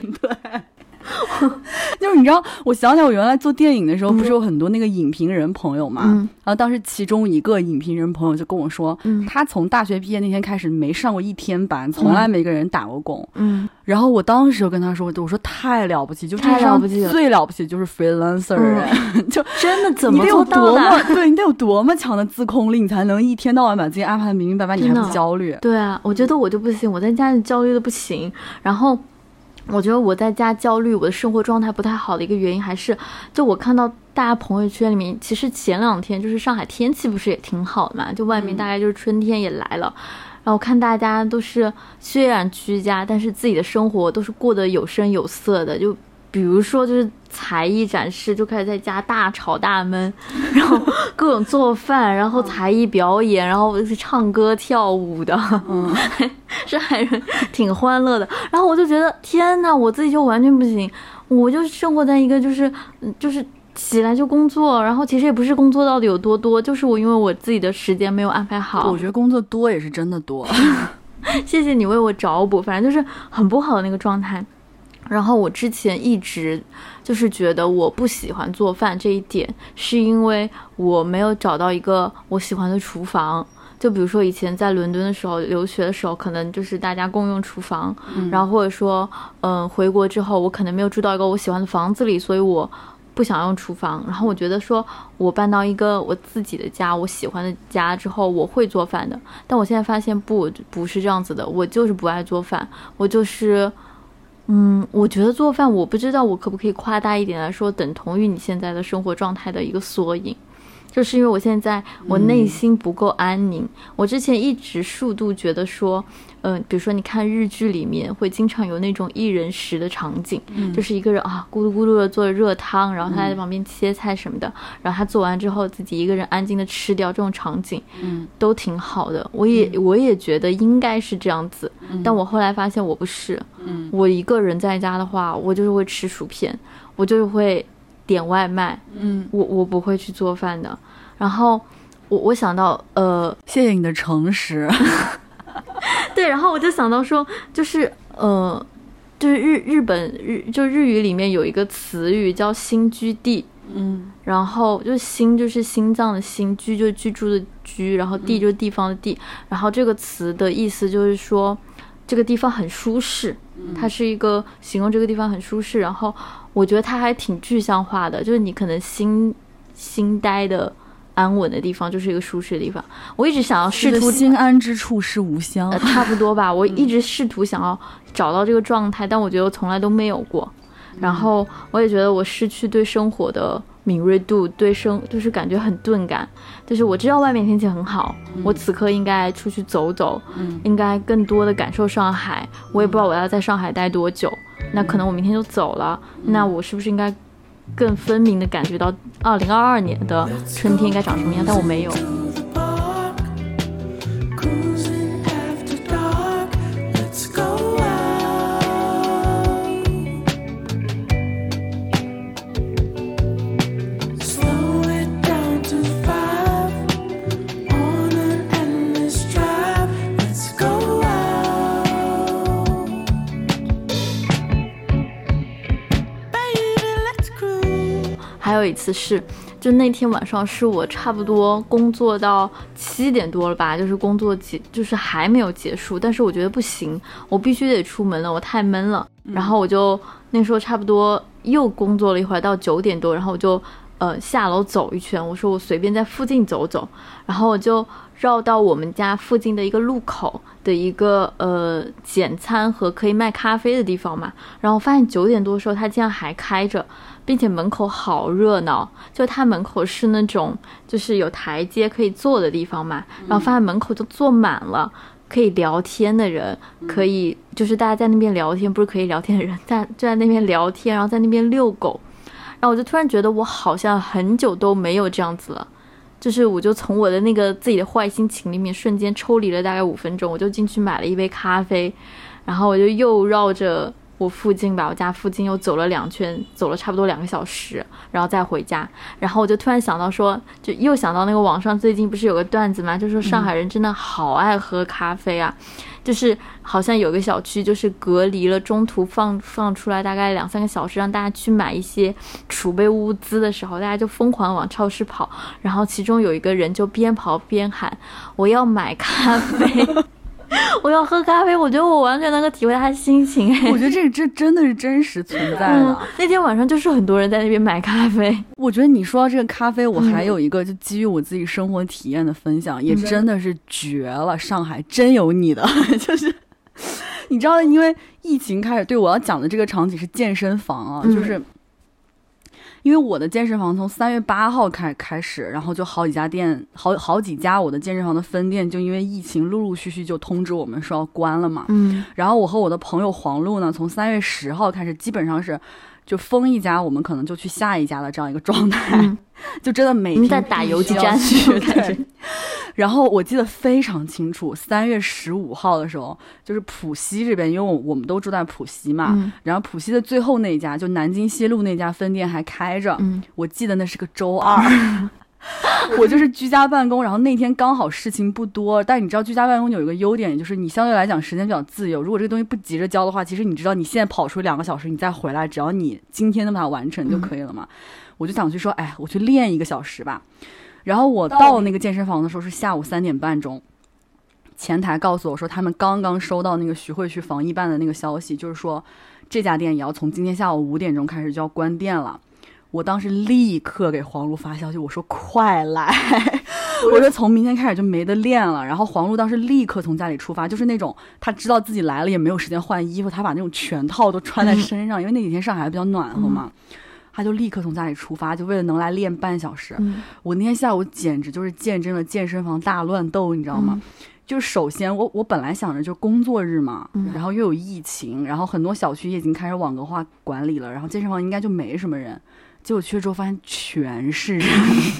D: [laughs]
C: 就是你知道，我想起来我原来做电影的时候，不是有很多那个影评人朋友嘛？
D: 嗯
C: 然后当时其中一个影评人朋友就跟我说，
D: 嗯
C: 他从大学毕业那天开始没上过一天班，从来没跟人打过工。
D: 嗯，
C: 然后我当时就跟他说，我说太了不起，就这
D: 太了不起了
C: 最了不起就是 freelancer [laughs] 就
D: 真的怎
C: 你得有
D: 么做到
C: 多么 [laughs]
D: 的？
C: 对你得有多么强的自控力，你才能一天到晚把自己安排的明明白白，你还不焦虑？
D: 对啊，我觉得我就不行，我在家里焦虑的不行。然后我觉得我在家焦虑，我的生活状态不太好的一个原因，还是就我看到大家朋友圈里面，其实前两天就是上海天气不是也挺好的嘛，就外面大概就是春天也来了。然后看大家都是虽然居家，但是自己的生活都是过得有声有色的，就。比如说，就是才艺展示，就开始在家大吵大闷，[laughs] 然后各种做饭，然后才艺表演，然后是唱歌跳舞的，
C: 嗯，[laughs]
D: 是还是挺欢乐的。然后我就觉得，天呐，我自己就完全不行，我就生活在一个就是嗯就是起来就工作，然后其实也不是工作到底有多多，就是我因为我自己的时间没有安排好
C: 我。觉得工作多也是真的多。[laughs]
D: 谢谢你为我找补，反正就是很不好的那个状态。然后我之前一直就是觉得我不喜欢做饭这一点，是因为我没有找到一个我喜欢的厨房。就比如说以前在伦敦的时候，留学的时候，可能就是大家共用厨房，然后或者说，嗯、回国之后，我可能没有住到一个我喜欢的房子里，所以我不想用厨房。然后我觉得说，我搬到一个我自己的家，我喜欢的家之后，我会做饭的。但我现在发现不不是这样子的，我就是不爱做饭，我就是，嗯，我觉得做饭，我不知道我可不可以夸大一点来说，等同于你现在的生活状态的一个缩影。就是因为我现在我内心不够安宁，我之前一直数度觉得说，嗯、比如说你看日剧里面会经常有那种一人食的场景，就是一个人啊咕噜咕噜的做着热汤，然后他在旁边切菜什么的，然后他做完之后自己一个人安静的吃掉，这种场景，
C: 嗯，
D: 都挺好的。我也、我也觉得应该是这样子，但我后来发现我不是，
C: 嗯
D: 我一个人在家的话，我就是会吃薯片，我就是会点外卖，
C: 嗯，
D: 我我不会去做饭的。然后我我想到，呃，
C: 谢谢你的诚实。[laughs] [laughs]
D: 对，然后我就想到说，就是呃，就是日日本日就日语里面有一个词语叫新居地，
C: 嗯
D: 然后就心就是心脏的心，居就是居住的居，然后地就是地方的地。然后这个词的意思就是说，这个地方很舒适，它是一个形容这个地方很舒适。然后我觉得它还挺具象化的，就是你可能心心呆的安稳的地方就是一个舒适的地方。我一直想要试图
C: 心安之处是吾乡
D: 呃，。差不多吧。[laughs] 我一直试图想要找到这个状态，但我觉得我从来都没有过。然后我也觉得我失去对生活的敏锐度，对生就是感觉很钝感。就是我知道外面天气很好，我此刻应该出去走走，
C: 嗯
D: 应该更多的感受上海。我也不知道我要在上海待多久，那可能我明天就走了，那我是不是应该更分明的感觉到二零二二年的春天应该长什么样？但我没有。还有一次是，就那天晚上是我差不多工作到七点多了吧，就是工作结，就是还没有结束，但是我觉得不行，我必须得出门了，我太闷了。然后我就那时候差不多又工作了一会儿，到九点多，然后我就呃下楼走一圈，我说我随便在附近走走，然后我就绕到我们家附近的一个路口的一个呃简餐和可以卖咖啡的地方嘛，然后发现九点多的时候它竟然还开着。并且门口好热闹，就它门口是那种就是有台阶可以坐的地方嘛，然后发现门口就坐满了可以聊天的人，可以就是大家在那边聊天，不是可以聊天的人在就在那边聊天，然后在那边遛狗，然后我就突然觉得我好像很久都没有这样子了。就是我就从我的那个自己的坏心情里面瞬间抽离了大概五分钟，我就进去买了一杯咖啡，然后我就又绕着我附近吧，我家附近又走了两圈，走了差不多两个小时，然后再回家。然后我就突然想到说，就又想到那个网上最近不是有个段子嘛，就说上海人真的好爱喝咖啡啊，就是好像有个小区就是隔离了，中途放放出来大概两三个小时，让大家去买一些储备物资的时候，大家就疯狂往超市跑，然后其中有一个人就边跑边喊：“我要买咖啡。” [laughs] 我要喝咖啡，我觉得我完全能够体会他的心情。哎，
C: 我觉得这这真的是真实存在的。
D: 嗯，那天晚上就是很多人在那边买咖啡。
C: 我觉得你说到这个咖啡，我还
D: 嗯
C: 有一个就基于我自己生活体验的分享，也真的是绝了。上海真有你的，[laughs] 就是你知道，因为疫情开始，对我要讲的这个场景是健身房啊，
D: 嗯
C: 就是。因为我的健身房从三月八号开开始，然后就好几家店，好好几家我的健身房的分店，就因为疫情陆陆续续就通知我们说要关了嘛。
D: 嗯
C: 然后我和我的朋友黄璐呢，从三月十号开始，基本上是就封一家，我们可能就去下一家的这样一个状态，
D: 嗯 [laughs]
C: 就真的每天
D: 在打游击战 [laughs] 感觉
C: 对。然后我记得非常清楚，三月十五号的时候，就是浦西这边，因为我我们都住在浦西嘛，
D: 嗯
C: 然后浦西的最后那一家，就南京西路那家分店还开着，
D: 嗯
C: 我记得那是个周 [laughs] 二。[laughs] 我就是居家办公，然后那天刚好事情不多，但你知道居家办公有一个优点，就是你相对来讲时间比较自由。如果这个东西不急着交的话，其实你知道你现在跑出两个小时，你再回来，只要你今天能把它完成就可以了嘛。我就想去说，哎，我去练一个小时吧。然后我到那个健身房的时候是下午三点半钟，前台告诉我说他们刚刚收到那个徐汇区防疫办的那个消息，就是说这家店也要从今天下午五点钟开始就要关店了。我当时立刻给黄璐发消息，我说快来，[laughs] 我说从明天开始就没得练了。然后黄璐当时立刻从家里出发，就是那种他知道自己来了也没有时间换衣服，他把那种全套都穿在身上，因为那几天上海比较暖和嘛。他就立刻从家里出发，就为了能来练半小时。
D: 嗯
C: 我那天下午简直就是见证了健身房大乱斗，你知道吗？
D: 嗯
C: 就是首先我我本来想着就工作日嘛，
D: 嗯
C: 然后又有疫情，然后很多小区也已经开始网格化管理了，然后健身房应该就没什么人。结果去了之后发现全是人，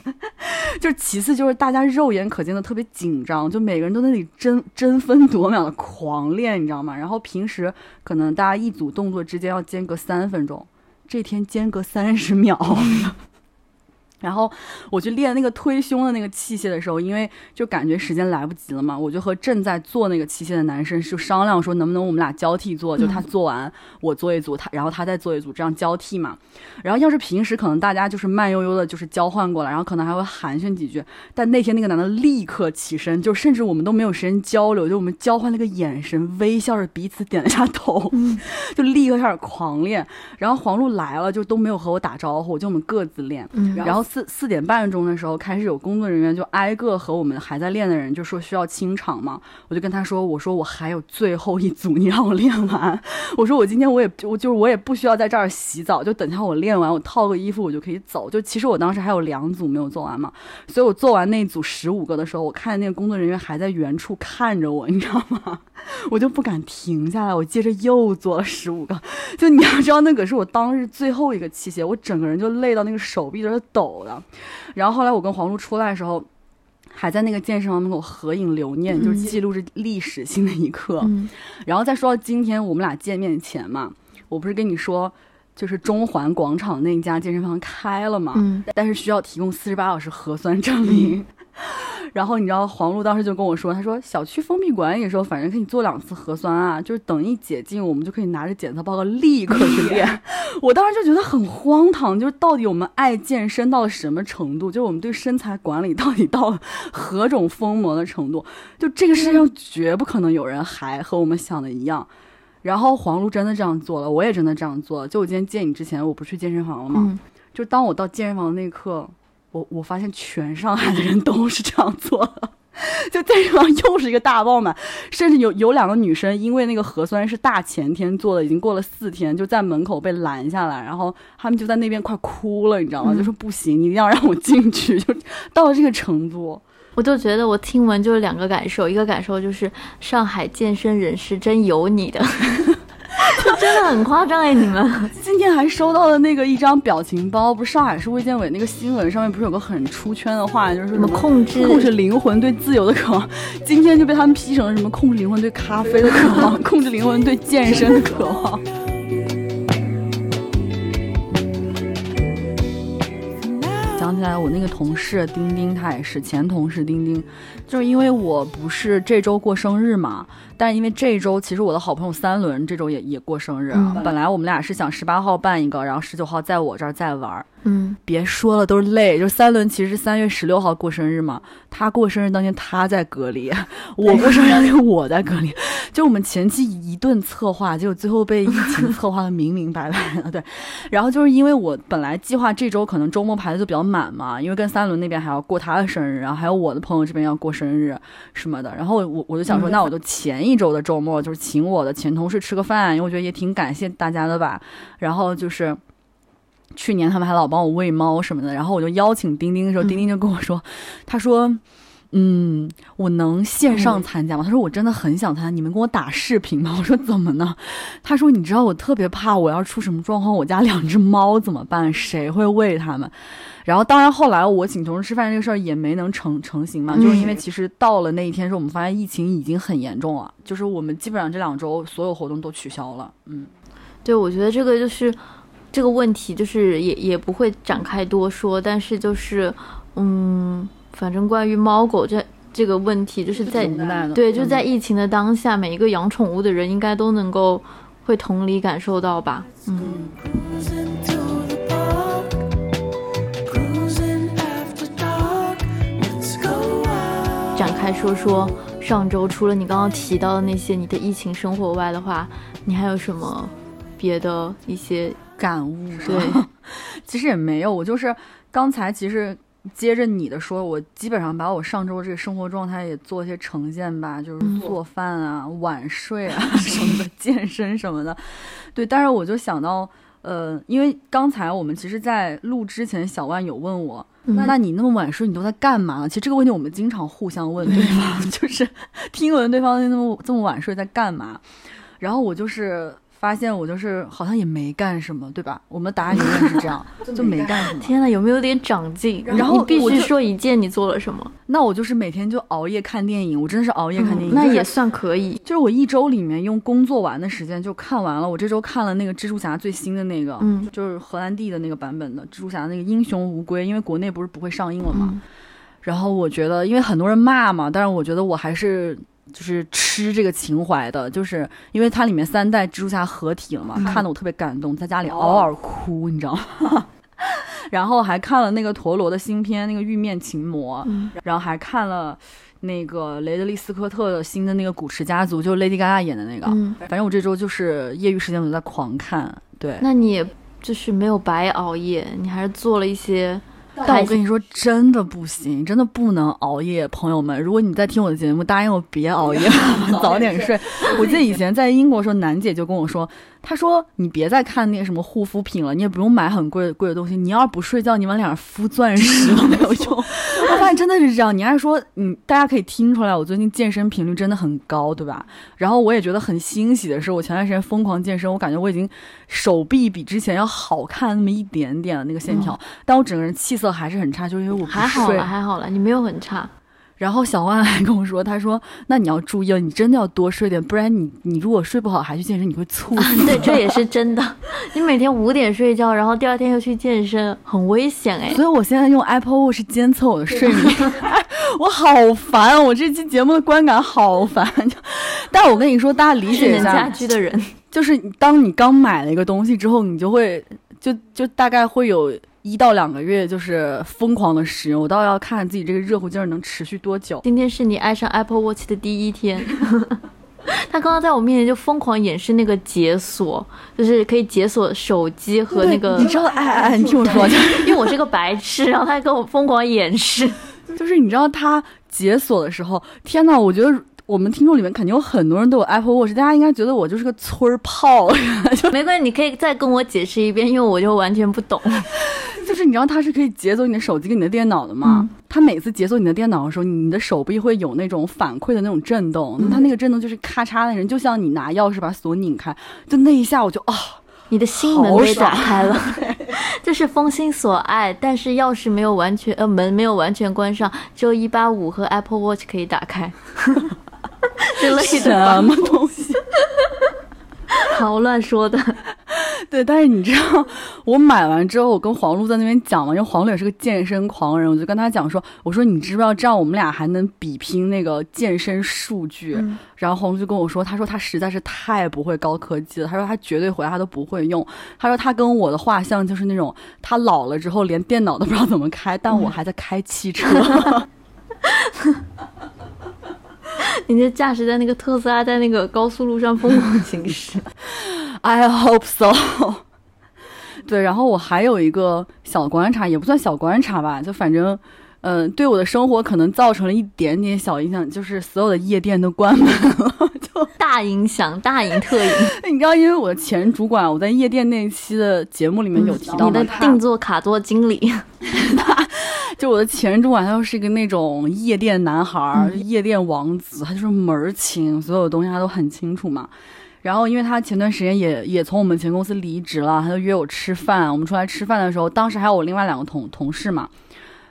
C: [laughs] 就是其次就是大家肉眼可见的特别紧张，就每个人都在那里争争分夺秒的狂练，你知道吗？然后平时可能大家一组动作之间要间隔三分钟，这天间隔三十秒，然后我去练那个推胸的那个器械的时候，因为就感觉时间来不及了嘛，我就和正在做那个器械的男生就商量说，能不能我们俩交替做，就他做完我做一组，他然后他再做一组，这样交替嘛。然后要是平时可能大家就是慢悠悠的，就是交换过来，然后可能还会寒暄几句，但那天那个男的立刻起身，就甚至我们都没有时间交流，就我们交换了个眼神，微笑着彼此点了一下头，就立刻开始狂练。然后黄璐来了，就都没有和我打招呼，就我们各自练。
D: 嗯
C: 然后四四点半钟的时候，开始有工作人员就挨个和我们还在练的人就说需要清场嘛，我就跟他说，我说我还有最后一组，你让我练完。我说我今天我也我就是我也不需要在这儿洗澡，就等下我练完，我套个衣服我就可以走。就其实我当时还有两组没有做完嘛，所以我做完那组十五个的时候，我看那个工作人员还在原处看着我，你知道吗？[laughs] 我就不敢停下来，我接着又做了十五个。就你要知道，那可是我当日最后一个器械，我整个人就累到那个手臂都是抖的。然后后来我跟黄璐出来的时候，还在那个健身房门口合影留念，就是记录着历史性的一刻。
D: 嗯
C: 然后再说到今天我们俩见面前嘛，我不是跟你说，就是中环广场那家健身房开了嘛，
D: 嗯
C: 但是需要提供四十八小时核酸证明。然后你知道黄璐当时就跟我说，他说小区封闭管理的时候，反正可以做两次核酸啊，就是等一解禁，我们就可以拿着检测报告立刻去练。[laughs] 我当时就觉得很荒唐，就是到底我们爱健身到了什么程度？就是我们对身材管理到底到了何种疯魔的程度？就这个世界上绝不可能有人还和我们想的一样。然后黄璐真的这样做了，我也真的这样做了。就我今天见你之前，我不去健身房了吗？
D: 嗯
C: 就当我到健身房的那一刻，我我发现全上海的人都是这样做的。就健身房又是一个大爆满，甚至有有两个女生因为那个核酸是大前天做的，已经过了四天，就在门口被拦下来，然后他们就在那边快哭了，你知道吗？
D: 嗯
C: 就说不行，你一定要让我进去，就到了这个程度。
D: 我就觉得我听闻就是两个感受，一个感受就是上海健身人士真有你的，[laughs] 就真的很夸张哎，你们。
C: 今天还收到了那个一张表情包，不是上海市卫健委那个新闻上面不是有个很出圈的话，就是
D: 什么控制
C: 控制灵魂对自由的渴望，今天就被他们 P 成了什么控制灵魂对咖啡的渴望，[laughs] 控制灵魂对健身的渴望。想起来，我那个同事丁丁，他也是前同事丁丁，就是因为我不是这周过生日嘛，但是因为这周其实我的好朋友三轮这周也也过生日，
D: 嗯
C: 本来我们俩是想十八号办一个，然后十九号在我这儿再玩儿。
D: 嗯
C: 别说了，都是泪。就是三轮其实是三月十六号过生日嘛，他过生日当天他在隔离，我过生日当天 [laughs] 我在隔离。就我们前期一顿策划，结果最后被疫情 [laughs] 策划的明明白白的。对，然后就是因为我本来计划这周可能周末排的就比较满嘛，因为跟三轮那边还要过他的生日，然后还有我的朋友这边要过生日什么的。然后我我就想说，那我就前一周的周末就是请我的前同事吃个饭，因为我觉得也挺感谢大家的吧。然后就是。去年他们还老帮我喂猫什么的，然后我就邀请丁丁的时候，丁丁就跟我说，他说，嗯，我能线上参加吗？他说我真的很想参加，你们跟我打视频吗？我说怎么呢？他说你知道我特别怕我要出什么状况，我家两只猫怎么办？谁会喂它们？然后当然后来我请同事吃饭这个事儿也没能成成型嘛，就是因为其实到了那一天的时候，我们发现疫情已经很严重了，就是我们基本上这两周所有活动都取消了，嗯。
D: 对，我觉得这个就是这个问题，就是也也不会展开多说，但是就是嗯，反正关于猫狗这这个问题，就是在
C: 无奈的
D: 对，就
C: 嗯
D: 在疫情的当下，每一个养宠物的人应该都能够会同理感受到吧，嗯。
E: Cruising to the park, cruising after dark. Let's go out.
D: 展开说说上周除了你刚刚提到的那些你的疫情生活外的话，你还有什么别的一些
C: 感悟是
D: 对
C: 吧？[laughs] [laughs] 其实也没有，我就是刚才其实接着你的说，我基本上把我上周这个生活状态也做一些呈现吧，就是做饭啊、晚睡啊 [laughs] 什么的，健身什么的。对，但是我就想到，呃，因为刚才我们其实，在录之前，小万有问我，
D: 嗯
C: 那你那么晚睡，你都在干嘛呢？其实这个问题我们经常互相问对方，就是听闻对方那么这么晚睡在干嘛，然后我就是发现我就是好像也没干什么，对吧？我们的答案永远是这样，[laughs] 就没干什么。
D: 天呐，有没有点长进？
C: 然后
D: 你必须说一件你做了什么。
C: 那我就是每天就熬夜看电影，我真的是熬夜看电影，
D: 嗯那
C: 就是
D: 也算可以。
C: 就是我一周里面用工作完的时间就看完了。我这周看了那个蜘蛛侠最新的那个，
D: 嗯
C: 就是荷兰弟的那个版本的蜘蛛侠那个英雄无归，因为国内不是不会上映了嘛。
D: 嗯
C: 然后我觉得，因为很多人骂嘛，但是我觉得我还是就是吃这个情怀的，就是因为它里面三代蜘蛛侠合体了嘛，
D: 嗯
C: 看得我特别感动，在家里嗷嗷哭，你知道吗？[laughs] 然后还看了那个陀螺的新片，那个《玉面情魔》，
D: 嗯
C: 然后还看了那个雷德利·斯科特的新的那个《古驰家族》，就是 Lady Gaga 演的那个。
D: 嗯，
C: 反正我这周就是业余时间我都在狂看，对。
D: 那你就是没有白熬夜，你还是做了一些
C: 但我跟你说，真的不行，真的不能熬夜，朋友们。如果你在听我的节目，答应我别熬夜，[laughs] 早点睡。我记得以前在英国的时候，楠姐就跟我说，她说你别再看那个什么护肤品了，你也不用买很贵贵的东西，你要是不睡觉，你往脸上敷钻石都没有用。[laughs] 我发现真的是这样。你还是说，嗯，大家可以听出来，我最近健身频率真的很高，对吧？然后我也觉得很欣喜的是，我前段时间疯狂健身，我感觉我已经手臂比之前要好看那么一点点了那个线条，但我整个人气色还是很差，就是因为我
D: 还好了，还好了，你没有很差。
C: 然后小万还跟我说，他说：“那你要注意了，你真的要多睡点，不然你你如果睡不好还去健身，你会猝死。[laughs]
D: 对，这也是真的。你每天五点睡觉，然后第二天又去健身，很危险哎。
C: 所以我现在用 Apple Watch 监测我的睡眠，[laughs] 我好烦，我这期节目的观感好烦。[laughs] 但我跟你说，大家理解一下
D: 家，居的人，
C: 就是当你刚买了一个东西之后，你就会就就大概会有一到两个月，就是疯狂的使用。我倒要看看自己这个热乎劲儿能持续多久。
D: 今天是你爱上 Apple Watch 的第一天。[laughs] 他刚刚在我面前就疯狂演示那个解锁，就是可以解锁手机和那个，
C: 你知道，哎哎，哎你听我说，[laughs]
D: 因为我是个白痴，然后他还跟我疯狂演示。[laughs]
C: 就是你知道他解锁的时候，天呐，我觉得我们听众里面肯定有很多人都有 Apple Watch，大家应该觉得我就是个村儿炮，[laughs] 就
D: 没关系，你可以再跟我解释一遍，因为我就完全不懂。[laughs]
C: 就是你知道它是可以解锁你的手机跟你的电脑的吗？它每次解锁你的电脑的时候，你的手臂会有那种反馈的那种震动，那它那个震动就是咔嚓的人，就像你拿钥匙把锁拧开，就那一下我就啊、
D: 你的心门被打开了，这 [laughs] 是封心所爱，但是钥匙没有完全呃门没有完全关上，只有一八五和 Apple Watch 可以打开 [laughs] 之类的。
C: 什么东西？[laughs]
D: 好乱说的，[laughs]
C: 对，但是你知道，我买完之后，我跟黄璐在那边讲嘛，因为黄璐也是个健身狂人，我就跟他讲说，我说你知不知道这样我们俩还能比拼那个健身数据？
D: 嗯
C: 然后黄璐就跟我说，他说他实在是太不会高科技了，他说他绝对回来他都不会用，他说他跟我的画像就是那种他老了之后连电脑都不知道怎么开，但我还在开汽车。[laughs]
D: 你这驾驶在那个特斯拉在那个高速路上疯狂行驶，[laughs]
C: I hope so。[laughs] 对，然后我还有一个小观察，也不算小观察吧，就反正，嗯、对我的生活可能造成了一点点小影响，就是所有的夜店都关门了。就
D: 大影响，大影特影。
C: 你知道，因为我的前主管，我在夜店那一期的节目里面有提到嘛，
D: 你的定做卡座经理，[laughs]
C: 就我的前主管，他就是一个那种夜店男孩儿、夜店王子，他就是门儿清，所有东西他都很清楚嘛。然后，因为他前段时间也也从我们前公司离职了，他就约我吃饭。我们出来吃饭的时候，当时还有我另外两个同同事嘛，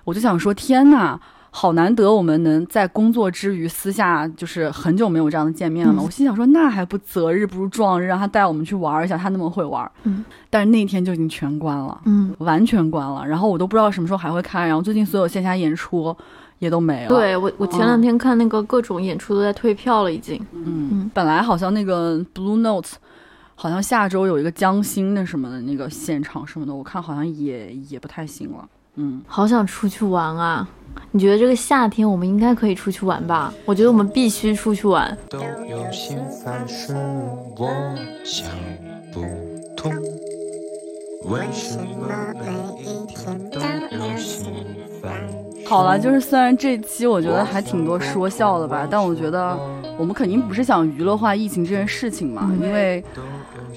C: 我就想说，天呐，好难得我们能在工作之余私下就是很久没有这样的见面了嘛。我心想说，那还不择日不如撞日，让他带我们去玩一下，他那么会玩。
D: 嗯，
C: 但是那天就已经全关了。
D: 嗯，
C: 完全关了，然后我都不知道什么时候还会开，然后最近所有线下演出也都没了。，
D: 对我我前两天看那个各种演出都在退票了，已经。
C: 嗯，本来好像那个 Blue Notes 好像下周有一个江心的什么的那个现场什么的，我看好像也也不太行了。嗯，
D: 好想出去玩啊！你觉得这个夏天我们应该可以出去玩吧？我觉得我们必须出去玩。
F: 都有些烦事，我想不通，为什么每一天都有些烦？
C: 好了，就是虽然这期我觉得还挺多说笑的吧，但我觉得我们肯定不是想娱乐化疫情这件事情嘛，因为。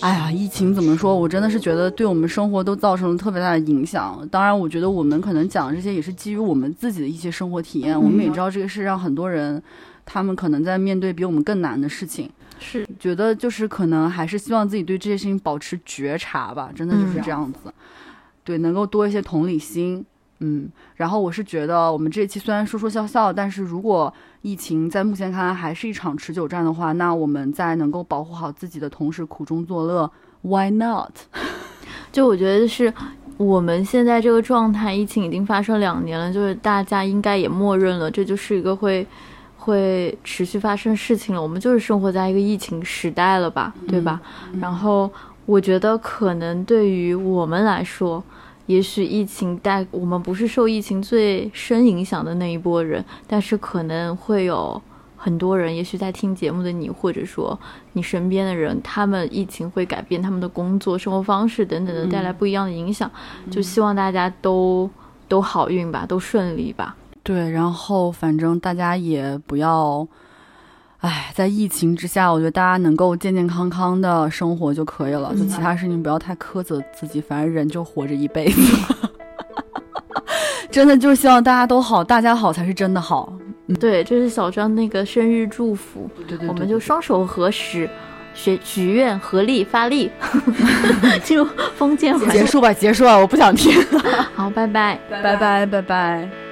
C: 哎呀，疫情怎么说？我真的是觉得对我们生活都造成了特别大的影响。当然，我觉得我们可能讲这些也是基于我们自己的一些生活体验。我们也知道这个是让很多人，他们可能在面对比我们更难的事情。
D: 是，
C: 觉得就是可能还是希望自己对这些事情保持觉察吧，真的就是这样子。对，能够多一些同理心，嗯，然后我是觉得我们这一期虽然说说笑笑，但是如果疫情在目前看来还是一场持久战的话，那我们在能够保护好自己的同时苦中作乐，Why not？[laughs]
D: 就我觉得是我们现在这个状态，疫情已经发生两年了，就是大家应该也默认了，这就是一个会会持续发生事情了。我们就是生活在一个疫情时代了吧，对吧？然后我觉得可能对于我们来说，也许疫情带我们不是受疫情最深影响的那一波人，但是可能会有很多人，也许在听节目的你，或者说你身边的人，他们疫情会改变他们的工作、生活方式等等的，带来不一样的影响。就希望大家都都好运吧，都顺利吧。
C: 对，然后反正大家也不要，哎，在疫情之下，我觉得大家能够健健康康的生活就可以了，就其他事情不要太苛责自己，反正人就活着一辈子。[laughs] 真的就是希望大家都好，大家好才是真的好。
D: 对，这是小张那个生日祝福，
C: 对对
D: 我们就双手合十，许许愿，合力发力，进入封建环节。
C: 结束吧，结束吧，我不想听。[laughs]
D: 好，拜拜。
C: 拜拜，拜拜。